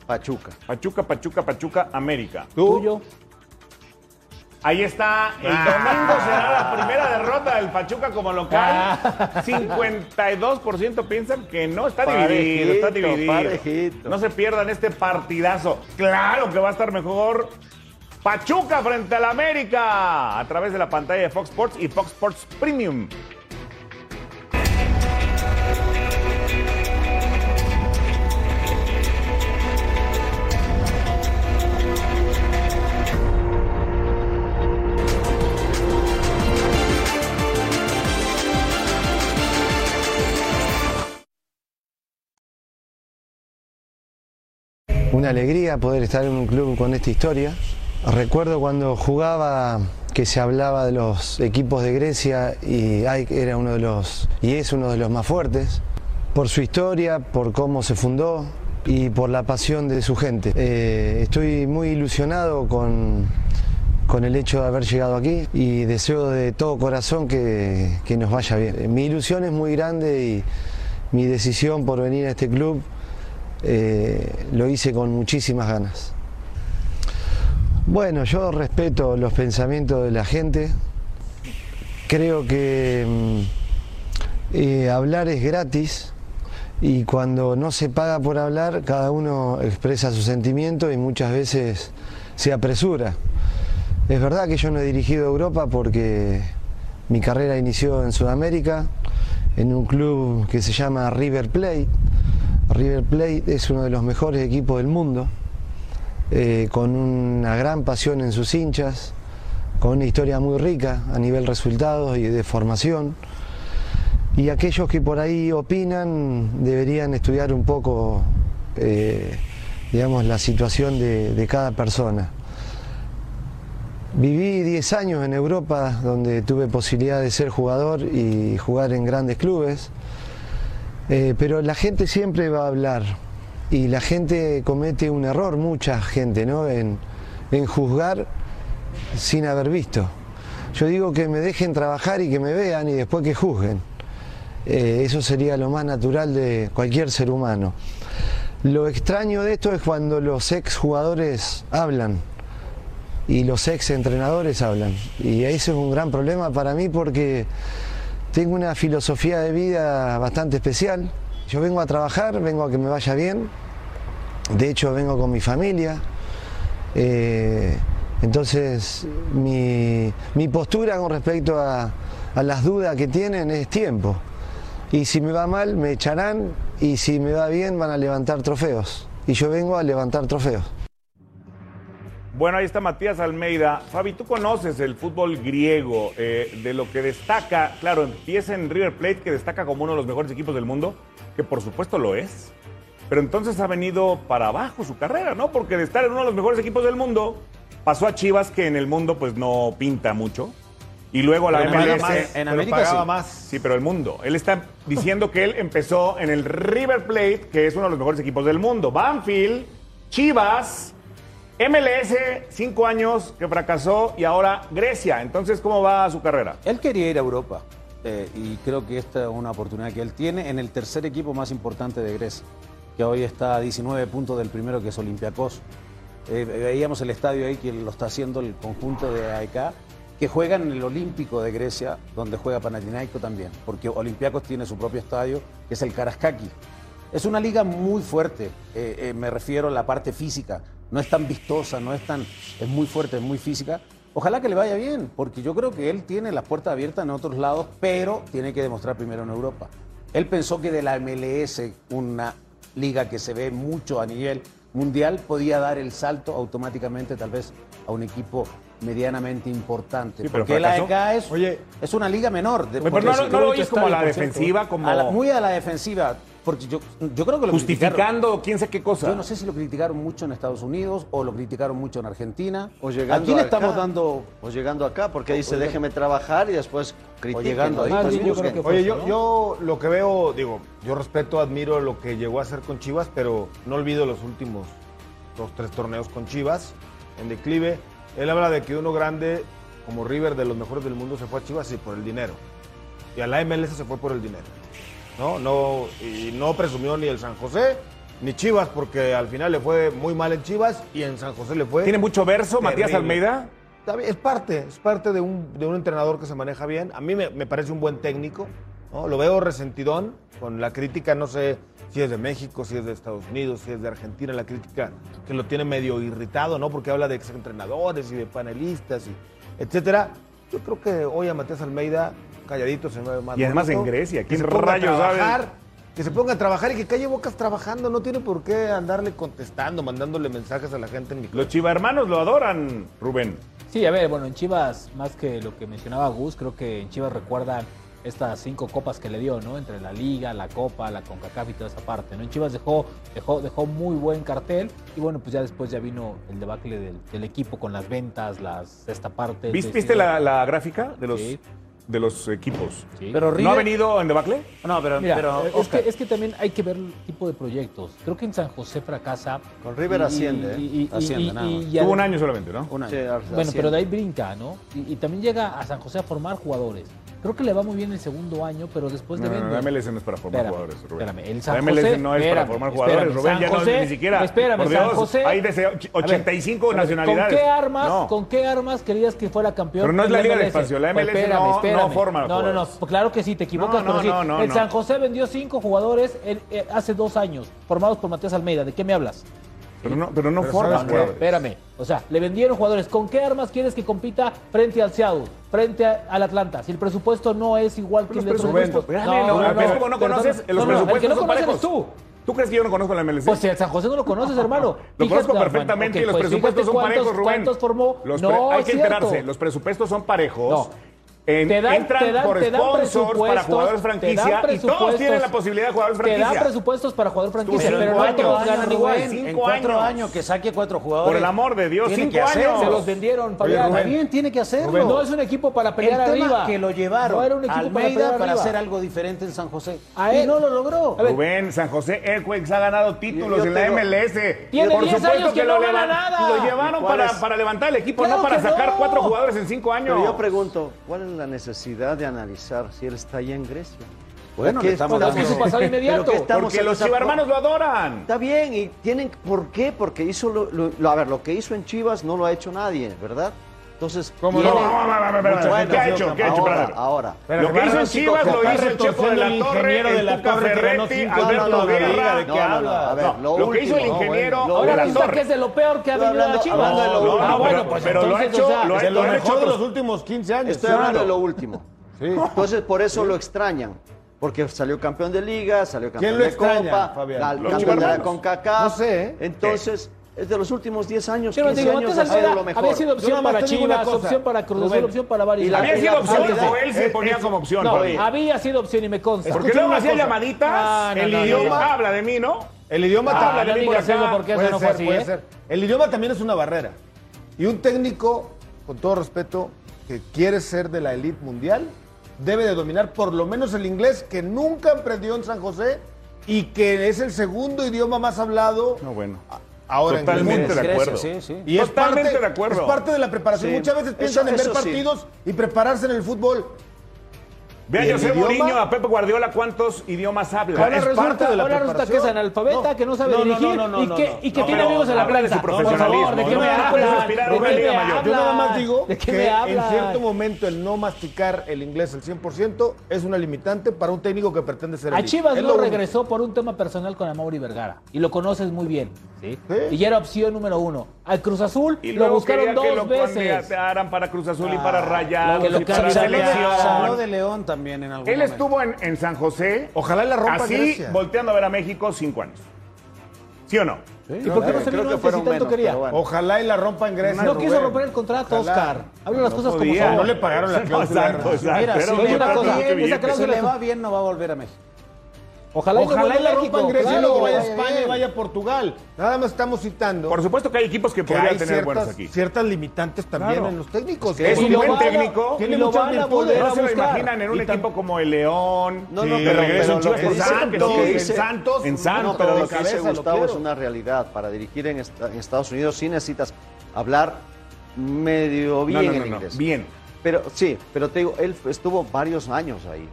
Pachuca. Pachuca, Pachuca, Pachuca, América. Tuyo. Ahí está, el Ah. domingo será la primera derrota del Pachuca como local. 52% piensan que no, está dividido, está dividido. parejito. No se pierdan este partidazo. Claro que va a estar mejor. Pachuca frente al América a través de la pantalla de Fox Sports y Fox Sports Premium. Una alegría poder estar en un club con esta historia. Recuerdo cuando jugaba que se hablaba de los equipos de Grecia y AEK era uno de los y es uno de los más fuertes por su historia, por cómo se fundó y por la pasión de su gente. Eh, estoy muy ilusionado con, con el hecho de haber llegado aquí y deseo de todo corazón que, que nos vaya bien. Mi ilusión es muy grande y mi decisión por venir a este club eh, lo hice con muchísimas ganas. Bueno, yo respeto los pensamientos de la gente. Creo que mm, eh, hablar es gratis y cuando no se paga por hablar, cada uno expresa sus sentimientos y muchas veces se apresura. Es verdad que yo no he dirigido Europa porque mi carrera inició en Sudamérica, en un club que se llama River Plate. River Plate es uno de los mejores equipos del mundo, eh, con una gran pasión en sus hinchas, con una historia muy rica a nivel resultados y de formación. Y aquellos que por ahí opinan deberían estudiar un poco, eh, digamos, la situación de, de cada persona. Viví 10 años en Europa donde tuve posibilidad de ser jugador y jugar en grandes clubes, eh, pero la gente siempre va a hablar y la gente comete un error, mucha gente, ¿no? En, juzgar sin haber visto. Yo digo que me dejen trabajar y que me vean y después que juzguen. Eh, eso sería lo más natural de cualquier ser humano. Lo extraño de esto es cuando los ex jugadores hablan y los ex entrenadores hablan. Y eso es un gran problema para mí porque tengo una filosofía de vida bastante especial. Yo vengo a trabajar, vengo a que me vaya bien. De hecho, vengo con mi familia. Eh, entonces, mi, postura con respecto a las dudas que tienen es tiempo. Y si me va mal, me echarán. Y si me va bien, van a levantar trofeos. Y yo vengo a levantar trofeos. Bueno, ahí está Matías Almeida. Fabi, tú conoces el fútbol griego, eh, de lo que destaca, claro, empieza en River Plate, que destaca como uno de los mejores equipos del mundo, que por supuesto lo es, pero entonces ha venido para abajo su carrera, ¿no? Porque de estar en uno de los mejores equipos del mundo, pasó a Chivas, que en el mundo pues no pinta mucho, y luego a la Pero MLS. paga más, en pero América pagaba sí. más. Sí, pero el mundo. Él está diciendo que él empezó en el River Plate, que es uno de los mejores equipos del mundo. Banfield, Chivas, MLS, cinco años que fracasó y ahora Grecia. Entonces, ¿cómo va su carrera? Él quería ir a Europa eh, y creo que esta es una oportunidad que él tiene en el tercer equipo más importante de Grecia, que hoy está a 19 puntos del primero que es Olympiacos. Eh, veíamos el estadio ahí que lo está haciendo el conjunto de AEK, que juegan en el Olímpico de Grecia, donde juega Panathinaikos también, porque Olympiacos tiene su propio estadio, que es el Karaskaki. Es una liga muy fuerte, eh, eh, me refiero a la parte física. No es tan vistosa, no es tan. Es muy fuerte, es muy física. Ojalá que le vaya bien, porque yo creo que él tiene las puertas abiertas en otros lados, pero tiene que demostrar primero en Europa. Él pensó que de la MLS, una liga que se ve mucho a nivel mundial, podía dar el salto automáticamente, tal vez, a un equipo medianamente importante. Sí, pero porque la. AEK es, es una liga menor. de- Pero no, no, es- no lo oyes como a la defensiva, como a la- muy a la defensiva, porque yo, yo creo que lo justificando quién sé qué cosa. Yo no sé si lo criticaron mucho en Estados Unidos o lo criticaron mucho en Argentina. O llegando ¿A quién acá. estamos dando? O llegando acá, porque O- dice o- déjeme trabajar y después critiquen. llegando ahí Oye, yo, yo lo que veo, digo, yo respeto, admiro lo que llegó a hacer con Chivas, pero no olvido los últimos dos, tres torneos con Chivas en declive. Él habla de que uno grande como River, de los mejores del mundo, se fue a Chivas y por el dinero. Y a la MLS se fue por el dinero. ¿No? No, y no presumió ni el San José ni Chivas, porque al final le fue muy mal en Chivas y en San José le fue. ¿Tiene mucho verso Matías. Almeida? Es parte, es parte de un, de un entrenador que se maneja bien. A mí me, me parece un buen técnico. ¿no? Lo veo resentidón con la crítica, no sé si es de México, si es de Estados Unidos, si es de Argentina, la crítica que lo tiene medio irritado, ¿no? Porque habla de exentrenadores y de panelistas y etcétera. Yo creo que hoy a Matías Almeida, calladito, se mueve más. Y además bonito, en Grecia, que ¿quién se ponga a rayos sabe? trabajar, que se ponga a trabajar y que calle bocas trabajando. No tiene por qué andarle contestando, mandándole mensajes a la gente en mi Los chiva hermanos lo adoran, Rubén. Sí, a ver, bueno, en Chivas, más que lo que mencionaba Gus, creo que en Chivas recuerdan estas cinco copas que le dio, ¿no? Entre la Liga, la Copa, la CONCACAF y toda esa parte, ¿no? En Chivas dejó, dejó, dejó muy buen cartel y bueno, pues ya después ya vino el debacle del, del equipo con las ventas, las esta parte. ¿Viste, de- viste la, la gráfica de los, Sí. De los equipos? Sí. Pero ¿No ha venido en debacle? No, pero, Mira, pero es, que, es que también hay que ver el tipo de proyectos. Creo que en San José fracasa. Con River y- asciende, ¿eh? y- y- y- Asciende, y- nada y más. ya- Tuvo un año solamente, ¿no? un año. Sí, Bueno, pero de ahí brinca, ¿no? Y, y también llega a San José a formar jugadores. Creo que le va muy bien el segundo año, pero después No, de no, no, la MLS no es para formar Espérame, jugadores, Rubén. espérame, el San la MLS José- no es para formar jugadores, espérame, Rubén, San ya no José- ni siquiera. espérame, por San Dios, José- hay de A ver, 85 espérame, nacionalidades. ¿Con qué armas, No. con qué armas querías que fuera campeón? Pero no es la Liga de? Expansión, la Pues MLS espérame, no- espérame. no forma No, no, no, pues claro que sí, te equivocas, No, pero no, sí. no, no, el no. San José vendió cinco jugadores en- eh, hace dos años, formados por Matías Almeida. ¿De qué me hablas? Pero no, pero no Pero forma ¿sabes qué? jugadores. Espérame. O sea, le vendieron jugadores. ¿Con qué armas quieres que compita frente al Seattle, frente a- al Atlanta? Si el presupuesto no es igual que el de otros equipos. Espérame, no, ¿ves cómo no conoces? no, los no, no, presupuestos el que no conoces eres tú. ¿Tú crees que yo no conozco la MLS? Pues si el San José no lo conoces, hermano. Lo Fíjate, conozco perfectamente y los pues presupuestos son cuántos- parejos, Rubén. ¿Cuántos formó? Los no, hay que enterarse, los presupuestos son parejos. No. En- Te dan- entran te dan- por te dan sponsors para jugadores franquicia y todos tienen la posibilidad de jugadores Te dan franquicia. presupuestos para jugador franquicia, Pero no cuatro todos años, ganan igual. Rubén. en cuatro años. años que saque cuatro jugadores. Por el amor de Dios, tiene cinco que hacerlo. años. Se los vendieron. Está bien, tiene que hacerlo. No es un equipo para pelear el tema arriba. que lo llevaron No era un equipo Almeida para para, hacer algo diferente en San José. A y no lo logró. A ver, Rubén, San José Earthquakes ha ganado títulos Yo- yo en la MLS. Tiene Por 10 supuesto años que no lo, gana levan- nada. lo llevaron ¿Y cuál para, para levantar el equipo, no para sacar cuatro jugadores en cinco años. Yo pregunto, ¿cuál es la necesidad de analizar si él está allá en Grecia? Bueno, ¿Qué le estamos dando- Su pasado ¿Pero inmediato. Porque los chivarmanos lo adoran. Está bien, y tienen, ¿por qué? Porque hizo lo, lo- lo- a ver, lo que hizo en Chivas no lo ha hecho nadie, ¿verdad? Entonces, ¿Cómo no? ¿qué ha hecho? ¿Qué ha hecho, ahora, Lo que hizo en Chivas lo hizo el Chepo de la Torre, el la Tuca Ferretti, Alberto Guerra. lo, que hizo el ingeniero Ahora la resulta que es de lo peor que ha venido a Chivas. ah, no, bueno, pero- pues pero lo ha hecho- De lo mejor de los últimos 15 años. Estoy hablando de lo último. Entonces, por eso lo extrañan. Porque salió campeón de liga, salió campeón lo de extraña, Copa, Fabián? Los campeón de la. CONCACAF. No sé, ¿eh? Entonces, es de los últimos 10 años, Yo no 15 digo, años antes ha sido Almeda lo mejor. había sido opción para Chivas, opción para Cruz Azul, opción para varios. Y la- Había sido la- opción antes de- o él se ponía como opción. No, había sido opción y me consta. Porque luego hacía llamaditas, Ah, no, el idioma no. habla de mí, ¿no? El idioma Ah, digas acá. eso porque eso puede no fue ser, así, puede ¿eh? ser. El idioma también es una barrera. Y un técnico, con todo respeto, que quiere ser de la elite mundial, debe de dominar por lo menos el inglés, que nunca aprendió en San José y que es el segundo idioma más hablado No, bueno. Ahora Totalmente en el mundo. de acuerdo. Sí, sí. Y es Totalmente parte, de acuerdo. Es parte de la preparación. Sí. Muchas veces Eso- piensan en ver partidos y prepararse en el fútbol. Ve ¿Y a el José? Mourinho, a Pepe Guardiola, ¿cuántos idiomas habla? Ahora es resulta, parte de la ahora resulta que es analfabeta, No. que no sabe No, dirigir no, no, y que, no. y que No, tiene amigos en la habla de su Por favor, profesionalismo, ¿de qué me hablan? a ¿De una qué liga me mayor. Yo nada más digo ¿De qué que me en cierto momento el no masticar el inglés al 100% es una limitante para un técnico que pretende ser A elite. Chivas no lo regresó por un tema personal con Amaury Vergara. Y lo conoces muy bien. ¿sí? Sí. Y ya era opción número uno. Al Cruz Azul Y lo buscaron que dos lo veces. candidatearan para Cruz Azul y Ah, para Rayados que lo de León también en algún Él momento. estuvo en, en San José. Ojalá la rompa Así, Grecia. volteando a ver a México, cinco años. ¿Sí o no? ¿Y por qué no se vino antes si tanto menos, quería? bueno. Ojalá y la rompa en Grecia. No quiso Rubén. romper el contrato, Ojalá. Oscar. Habla las No cosas podía. como son. No le pagaron la No, cláusula. exacto, exacto. Mira, si una va cosa, esa cláusula- le va bien, no va a volver a México. Ojalá, Ojalá y la y luego vaya a España y vaya a Portugal. Nada más estamos citando Por supuesto que hay equipos que que podrían tener buenos ciertas, aquí. ciertas limitantes también Claro. en los técnicos. Es un buen técnico. Tiene muchas van a virtudes. No se lo imaginan en un equipo como el León. No, no, que pero- regresa Chivas que en Santos. en Santos. En No, Santos. pero lo de que dice Gustavo es una realidad. Para dirigir en, esta- en Estados Unidos sí necesitas hablar medio bien no, el no, no, inglés. Bien. Pero sí, pero te digo, él estuvo varios años ahí.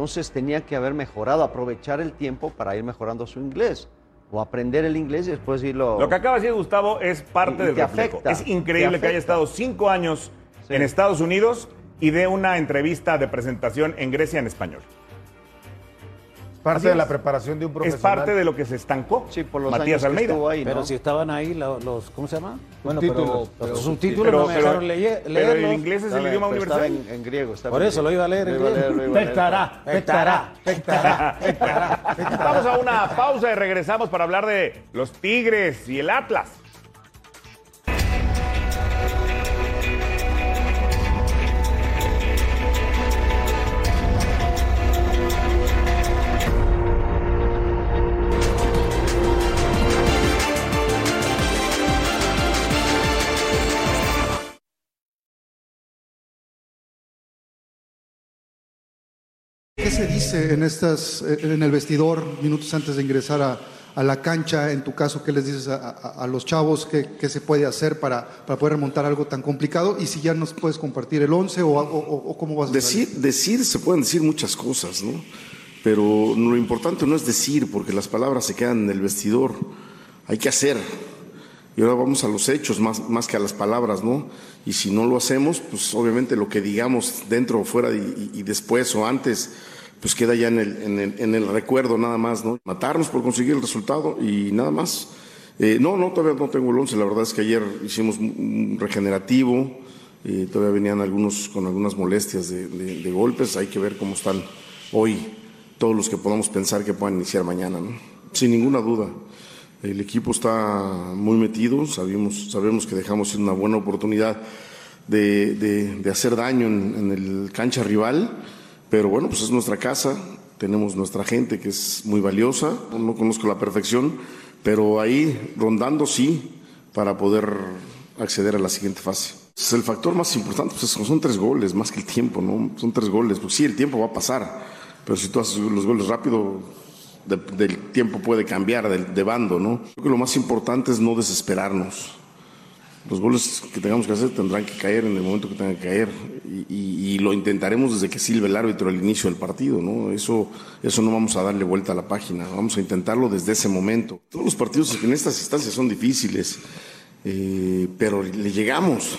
Entonces tenía que haber mejorado, aprovechar el tiempo para ir mejorando su inglés. O aprender el inglés y después irlo. Lo que acaba de decir Gustavo es parte Y- y del te reflejo. afecta, es increíble que haya estado cinco años Sí. en Estados Unidos y dé una entrevista de presentación en Grecia en español. Parte de es. la preparación de un Es profesional. parte de lo que se estancó Sí, por los Matías años que Almeida. estuvo ahí, Pero si estaban ahí lo- los, ¿cómo se llama? Bueno, pero, Los pero- subtítulos Pero, no me pero- dejaron leye- pero el leerlos. inglés es el idioma universal. en, en griego. Por en eso lo iba a leer en Lo iba griego. lo iba a leer. Pectará, pectará, pectará, pectará, pectará. Vamos a una pausa y regresamos para hablar de los Tigres y el Atlas. Dice en, estas, en el vestidor minutos antes de ingresar a, a la cancha? En tu caso, ¿qué les dices a, a- a los chavos? ¿Qué, qué se puede hacer para, para poder remontar algo tan complicado? Y si ya nos puedes compartir el 11 o, o- o- cómo vas a Decir, salir. decir, se pueden decir muchas cosas, ¿no? Pero lo importante no es decir, porque las palabras se quedan en el vestidor. Hay que hacer. Y ahora vamos a los hechos más, más que a las palabras, ¿no? Y si no lo hacemos, pues obviamente lo que digamos dentro o fuera y- y después o antes, pues queda ya en el, en, el, en el recuerdo nada más, ¿no? Matarnos por conseguir el resultado y nada más. Eh, no, no, todavía no tengo el 11. La verdad es que ayer hicimos un regenerativo. eh, todavía venían algunos con algunas molestias de, golpes. Hay que ver cómo están hoy todos los que podamos pensar que puedan iniciar mañana. ¿no? Sin ninguna duda. El equipo está muy metido. Sabemos, sabemos que dejamos una buena oportunidad de, de- hacer daño en el cancha rival. Pero bueno, pues es nuestra casa, tenemos nuestra gente que es muy valiosa, no conozco la perfección, pero ahí rondando sí para poder acceder a la siguiente fase. Es el factor más importante pues es- son tres goles, más que el tiempo, ¿no? Son tres goles, pues sí, el tiempo va a pasar, pero si tú haces los goles rápido, de- del tiempo puede cambiar de, de bando, ¿no? Creo que lo más importante es no desesperarnos. Los goles que tengamos que hacer tendrán que caer en el momento que tengan que caer y, y- y lo intentaremos desde que silbe el árbitro al inicio del partido, ¿no? Eso, eso no vamos a darle vuelta a la página, vamos a intentarlo desde ese momento. Todos los partidos en estas instancias son difíciles, eh, pero le llegamos.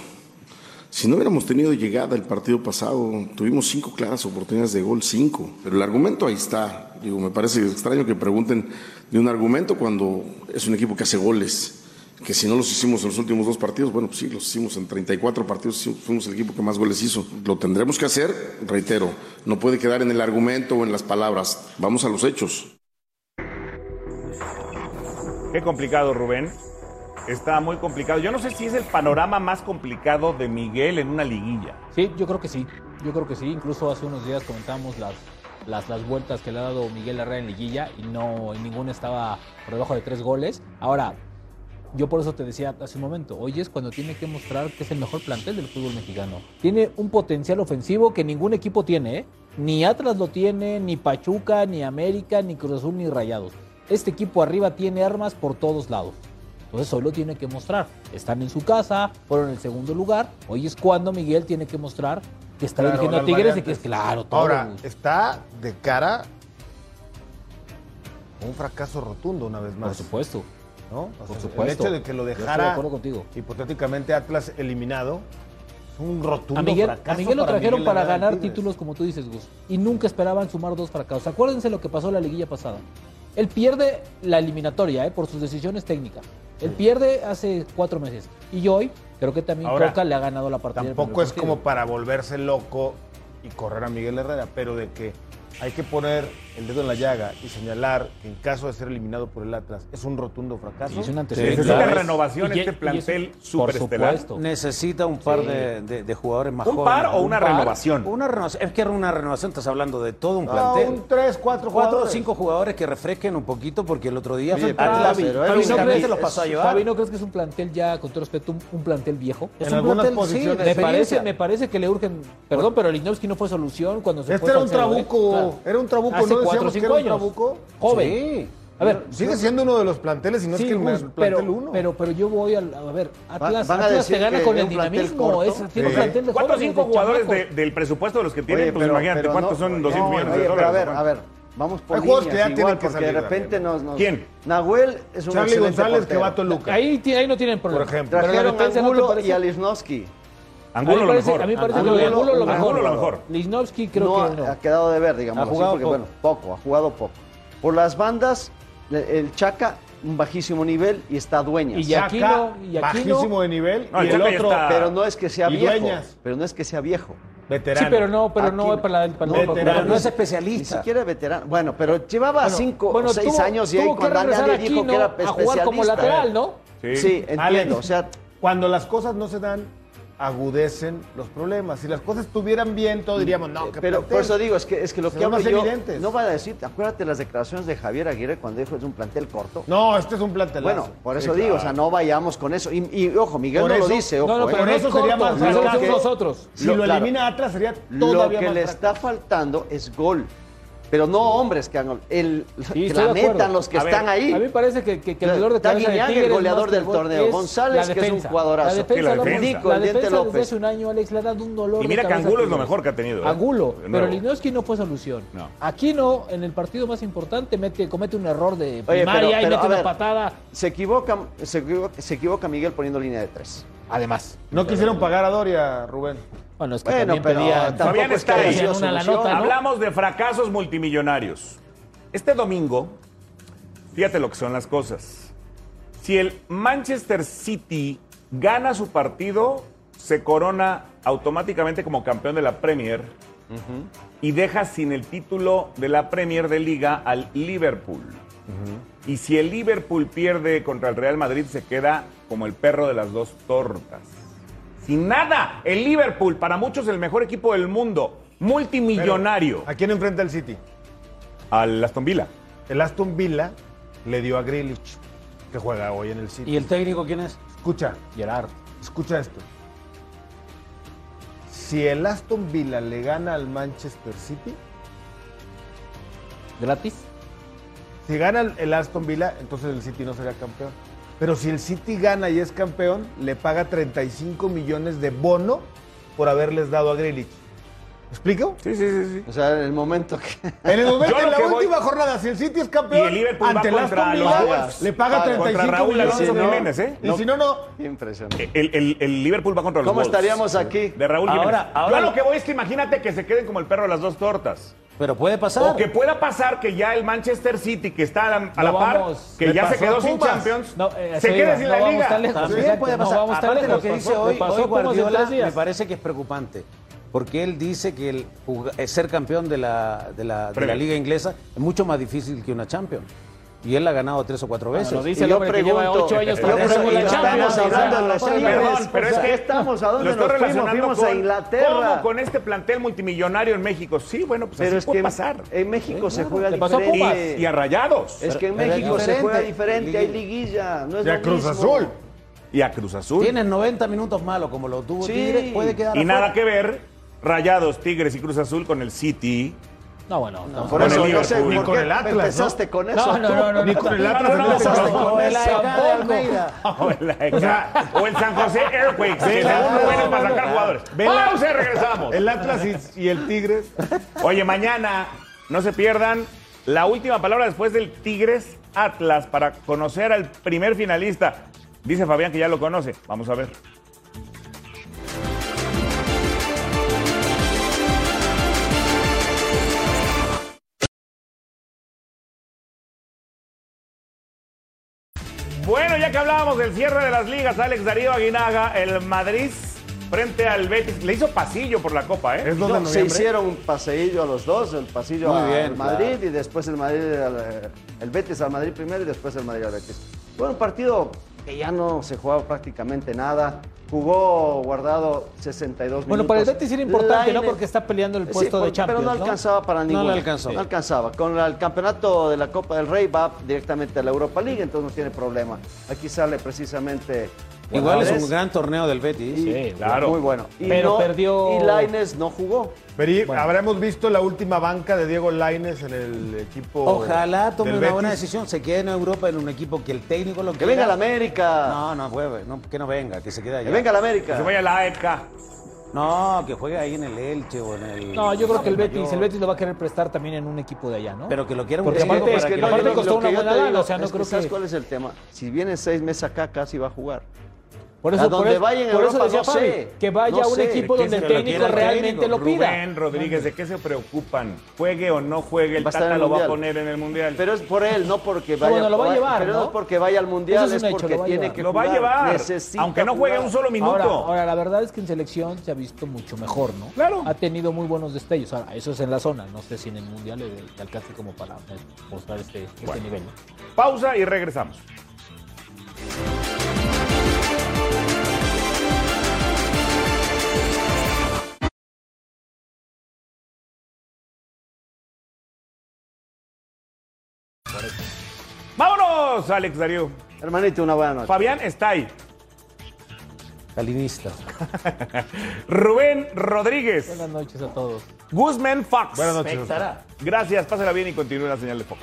Si no hubiéramos tenido llegada el partido pasado, tuvimos cinco claras oportunidades de gol, cinco. Pero el argumento ahí está. Digo, me parece extraño que pregunten de un argumento cuando es un equipo que hace goles. Que si no los hicimos en los últimos dos partidos, bueno, pues sí, los hicimos en 34 partidos, fuimos el equipo que más goles hizo. Lo tendremos que hacer, reitero, no puede quedar en el argumento o en las palabras. Vamos a los hechos. Qué complicado, Rubén. Está muy complicado. Yo no sé si es el panorama más complicado de Miguel en una liguilla. Sí, yo creo que sí. Yo creo que sí. Incluso hace unos días comentamos las, las, las vueltas que le ha dado Miguel Herrera en liguilla y no y ninguna estaba por debajo de tres goles. Ahora, yo por eso te decía hace un momento, hoy es cuando tiene que mostrar que es el mejor plantel del fútbol mexicano. Tiene un potencial ofensivo que ningún equipo tiene, ¿eh? Ni Atlas lo tiene, ni Pachuca, ni América, ni Cruz Azul, ni Rayados. Este equipo arriba tiene armas por todos lados. Entonces hoy lo tiene que mostrar. Están en su casa, fueron en el segundo lugar. Hoy es cuando Miguel tiene que mostrar que está Claro, dirigiendo a Tigres y que es claro todo. Ahora, está de cara a un fracaso rotundo una vez más. Por supuesto. ¿No? O Por sea, supuesto. El hecho de que lo de dejara acuerdo contigo. hipotéticamente Atlas eliminado es un rotundo A Miguel, fracaso a Miguel lo trajeron Miguel para ganar Tigres. títulos, como tú dices, Gus. Y nunca esperaban sumar dos fracasos. Acuérdense lo que pasó en la liguilla pasada. Él pierde la eliminatoria ¿eh? por sus decisiones técnicas. Él pierde hace cuatro meses. Y hoy creo que también Ahora, Coca le ha ganado la partida. Tampoco es partido. como para volverse loco y correr a Miguel Herrera, pero de que hay que poner el dedo en la llaga y señalar que en caso de ser eliminado por el Atlas es un rotundo fracaso. Sí, es un Sí, antecedente. necesita renovación Y- este plantel superestelar. Necesita un par Sí. de, de- de jugadores más ¿Un jóvenes. par o una renovación? Una renovación. Es que una renovación, estás hablando de todo un No, plantel. un tres, cuatro Cuatro o cinco jugadores que refresquen un poquito porque el otro día Oye, fue Atlas, pero Fabi, es ¿no un- crees que es- los pasó a llevar? Fabi, ¿no crees que es un plantel ya, con todo respeto, un, un plantel viejo? Es En un algunas plantel, sí, posiciones. Me parece, me parece que le urgen. Perdón, pero Linovsky no fue solución cuando se Este fue era un ¿eh? Trabuco, era un trabuco, Hace ¿no decíamos cuatro o que cinco era un años. trabuco? Joven. Sí. A ver, Sigue siendo uno de los planteles y no sí, es que el Gus, plantel pero, uno. pero, pero yo voy al. A ver, Atlas, van a Atlas decir te gana que con el dinamismo. Es, tiene un Sí. plantel de Cuatro o cinco jugadores de- del presupuesto de los que tienen, Oye, pues pero- imagínate pero cuántos no- son 200 no, millones oye, de pero dólares. a ver, a ver, vamos por Hay que ya igual, tienen que porque de repente Daniel. nos, nos- ¿Quién? Nahuel es un Charlie excelente González que va a Toluca. Ahí, ahí no tienen problema. Por ejemplo. Trajeron a no Angulo y a Lisnowski. Angulo a mí lo mejor. A mí me parece Angulo- que Angulo lo mejor. Angulo lo mejor. Lichnowsky creo no, que no. ha quedado de ver, digamos. Ha jugado porque, poco. bueno, poco, ha jugado poco. Por las bandas, el Chaca, un bajísimo nivel y está Dueñas. Y Aquino- y Aquino- bajísimo de nivel. No, y el otro, está- pero no es que sea y viejo. Dueñas. Pero no es que sea viejo. veterano. Sí, pero no, pero no Aquino. para la, para No. Pero no es Ni especialista. siquiera veterano. Bueno, pero llevaba Bueno, cinco bueno, o seis tuvo- años y ahí cuando nadie dijo Aquino que era a jugar como especialista. lateral, ¿no? Sí. Sí, entiendo. Alex, o sea, cuando las cosas no se dan, agudecen los problemas. Si las cosas estuvieran bien, todos diríamos, no, que pero por eso digo, es que, es que lo Se que hablo más yo, evidentes. no va a decir, acuérdate las declaraciones de Javier Aguirre cuando dijo es un plantel corto. No, este es un plantelazo. Bueno, por eso Sí, digo, o sea, no vayamos con eso. Y, y, ojo, Miguel Por no eso- lo dice, ojo. No, no, ¿eh? pero Por eso es sería más lo que nosotros. Si Lo- lo, claro. elimina Atlas sería Lo todavía que más le está faltando es gol. Pero no hombres que hagan gol. El, Sí, que la metan los que A ver, están ahí. A mí me parece que, que, que el dolor de cabeza de Guiñac, el goleador del torneo. es González, que es un jugadorazo. La defensa, la defensa. Nico, la el defensa desde López. hace un año, Alex, le ha dado un dolor Y mira de que Angulo es lo mejor que ha tenido. ¿eh? Angulo, pero nuevo. Linowski no fue solución. No. Aquí no, en el partido más importante, mete, comete un error de Oye, primaria pero- y mete una ver, patada. Se equivoca, se equivoca, se equivoca Miguel poniendo línea de tres. Además. No quisieron pagar a Doria, Rubén. Bueno, es que Bueno, también pero pedían- que está ahí. una la solución. nota, ¿no? Hablamos de fracasos multimillonarios. Este domingo, fíjate lo que son las cosas. Si el Manchester City gana su partido, se corona automáticamente como campeón de la Premier y deja sin el título de la Premier de Liga al Liverpool. Y si el Liverpool pierde contra el Real Madrid, se queda como el perro de las dos tortas. Sin nada, el Liverpool, para muchos el mejor equipo del mundo, multimillonario, ¿A quién enfrenta el City? al Aston Villa. El Aston Villa le dio a Grealish, que juega hoy en el City. ¿Y el técnico quién es? Escucha, Gerard. escucha esto. Si el Aston Villa le gana al Manchester City, ¿Gratis? Si gana el- Aston Villa, entonces el City no sería campeón. Pero si el City gana y es campeón, le paga 35 millones de bono por haberles dado a Grealish. ¿Me explico? Sí, sí, sí, sí. O sea, en el momento que. En el momento, en la que voy- última jornada, si el City es campeón, Y el Liverpool va ante contra Aston los Villa, Wolves. le paga Paga. 35 Contra Raúl millones. Alonso Si no- Jiménez, ¿eh? Y si no, no. Impresionante. El, el- el Liverpool va contra los ¿Cómo Wolves. estaríamos aquí? De Raúl Ahora- Jiménez. ahora Yo lo que voy es que imagínate que se queden como el perro de las dos tortas. Pero puede pasar. O que pueda pasar que ya el Manchester City, que está a la, a la No par, vamos. que ya se quedó sin. Champions, No, eh, se iba, sin no la vamos liga. tan lejos. También puede no pasar. vamos tan Aparte lejos. lo que dice hoy, Guardiola me parece que es preocupante. Porque él dice que el eh, ser campeón de la, de, la, de la liga inglesa es mucho más difícil que una Champions. Y él la ha ganado tres o cuatro veces. lo dice Y yo hombre que lleva pregunto, ocho años yo pregunto, la estamos Champions. hablando de Tigres. Perdón, pero es que estamos, ¿a dónde nos fuimos? Fuimos con, a Inglaterra. ¿Cómo con este plantel multimillonario en México? Sí, bueno, pues Pero así es puede que pasar. en México se juega Le pasó a Pumas. diferente. Y a Rayados. Es que en México se diferente. juega diferente, hay liguilla, no es Y a lo Cruz mismo. Azul. Y a Cruz Azul. Tienes 90 minutos malos como lo tuvo Sí. Tigres, puede quedar Y afuera. nada que ver Rayados, Tigres y Cruz Azul con el City. No, bueno. estamos Por Con eso el no sé Ni con el Atlas, empezaste con eso. No, no, no, no. Ni con el Atlas no, no, empezaste no, con O el Almeida. O el, AEK, o el San José Airquakes, que no buenos para sacar jugadores. Pausa regresamos. El Atlas y, y el Tigres. Oye, mañana no se pierdan la última palabra después del Tigres Atlas para conocer al primer finalista. Dice Fabián que ya lo conoce. Vamos a ver. Que hablábamos del cierre de las ligas, Alex Darío Aguinaga, el Madrid frente al Betis, le hizo pasillo por la Copa, ¿eh? Es 2 de No, se hicieron un paseillo a los dos, el pasillo Muy al bien, Madrid claro. y después el Madrid, al- el Betis al Madrid primero y después el Madrid al Betis. Fue un partido que ya no se jugaba prácticamente nada. Jugó guardado 62 Bueno, minutos. para el Betis era importante, ¿no? Porque está peleando el Sí, puesto de Champions, Pero no alcanzaba para No ninguno. le alcanzó. No alcanzaba. Con el campeonato de la Copa del Rey va directamente a la Europa League, entonces no tiene problema. Aquí sale precisamente. Igual es un gran torneo del Betis. y- Sí, claro. Muy bueno. Y Pero no- perdió- Y Laines no jugó. Pero habremos visto la última banca de Diego Laines en el equipo. Ojalá tome del una buena decisión, se quede en Europa en un equipo que el técnico lo Que quiera. venga la América. No, no, juegue, no, que no venga, que se quede allá. Que venga la Que América. se vaya a la AEK. No, que juegue ahí en el Elche o en el. No, yo creo que el Mayor. Betis, el Betis lo va a querer prestar también en un equipo de allá, ¿no? Pero que lo quiera un Porque aparte- es que que no, aparte costó una que buena lana, o sea, no es que creo ¿Sabes que- cuál es el tema? Si viene seis meses acá, casi va a jugar. Por A por donde eso- vaya en por eso decía no Fabi, sé. que vaya No a un sé. equipo ¿De donde el técnico realmente lo pida. Rubén Rodríguez, ¿de qué se preocupan? Juegue o no juegue, el Va Tata el lo va a poner en el Mundial. Pero es por él, no porque vaya bueno, lo va a llevar, Pero ¿no? es porque vaya al Mundial, Eso es es, un hecho, porque tiene llevar. que lo va a jugar. llevar, Necesita aunque no juegue jugar. un solo minuto. Ahora, ahora, la verdad es que en selección se ha visto mucho mejor, ¿no? Claro. Ha tenido muy buenos destellos. Ahora, eso es en la zona. No sé si en el Mundial le, alcance como para mostrar este, este Bueno. nivel. Pausa y regresamos. Alex Darío. Hermanito, una buena noche. Fabián está ahí. Calinista. Rubén Rodríguez. Buenas noches a todos. Guzmán Fox. Buenas noches. Gracias, pásala bien y continúe la señal de Fox.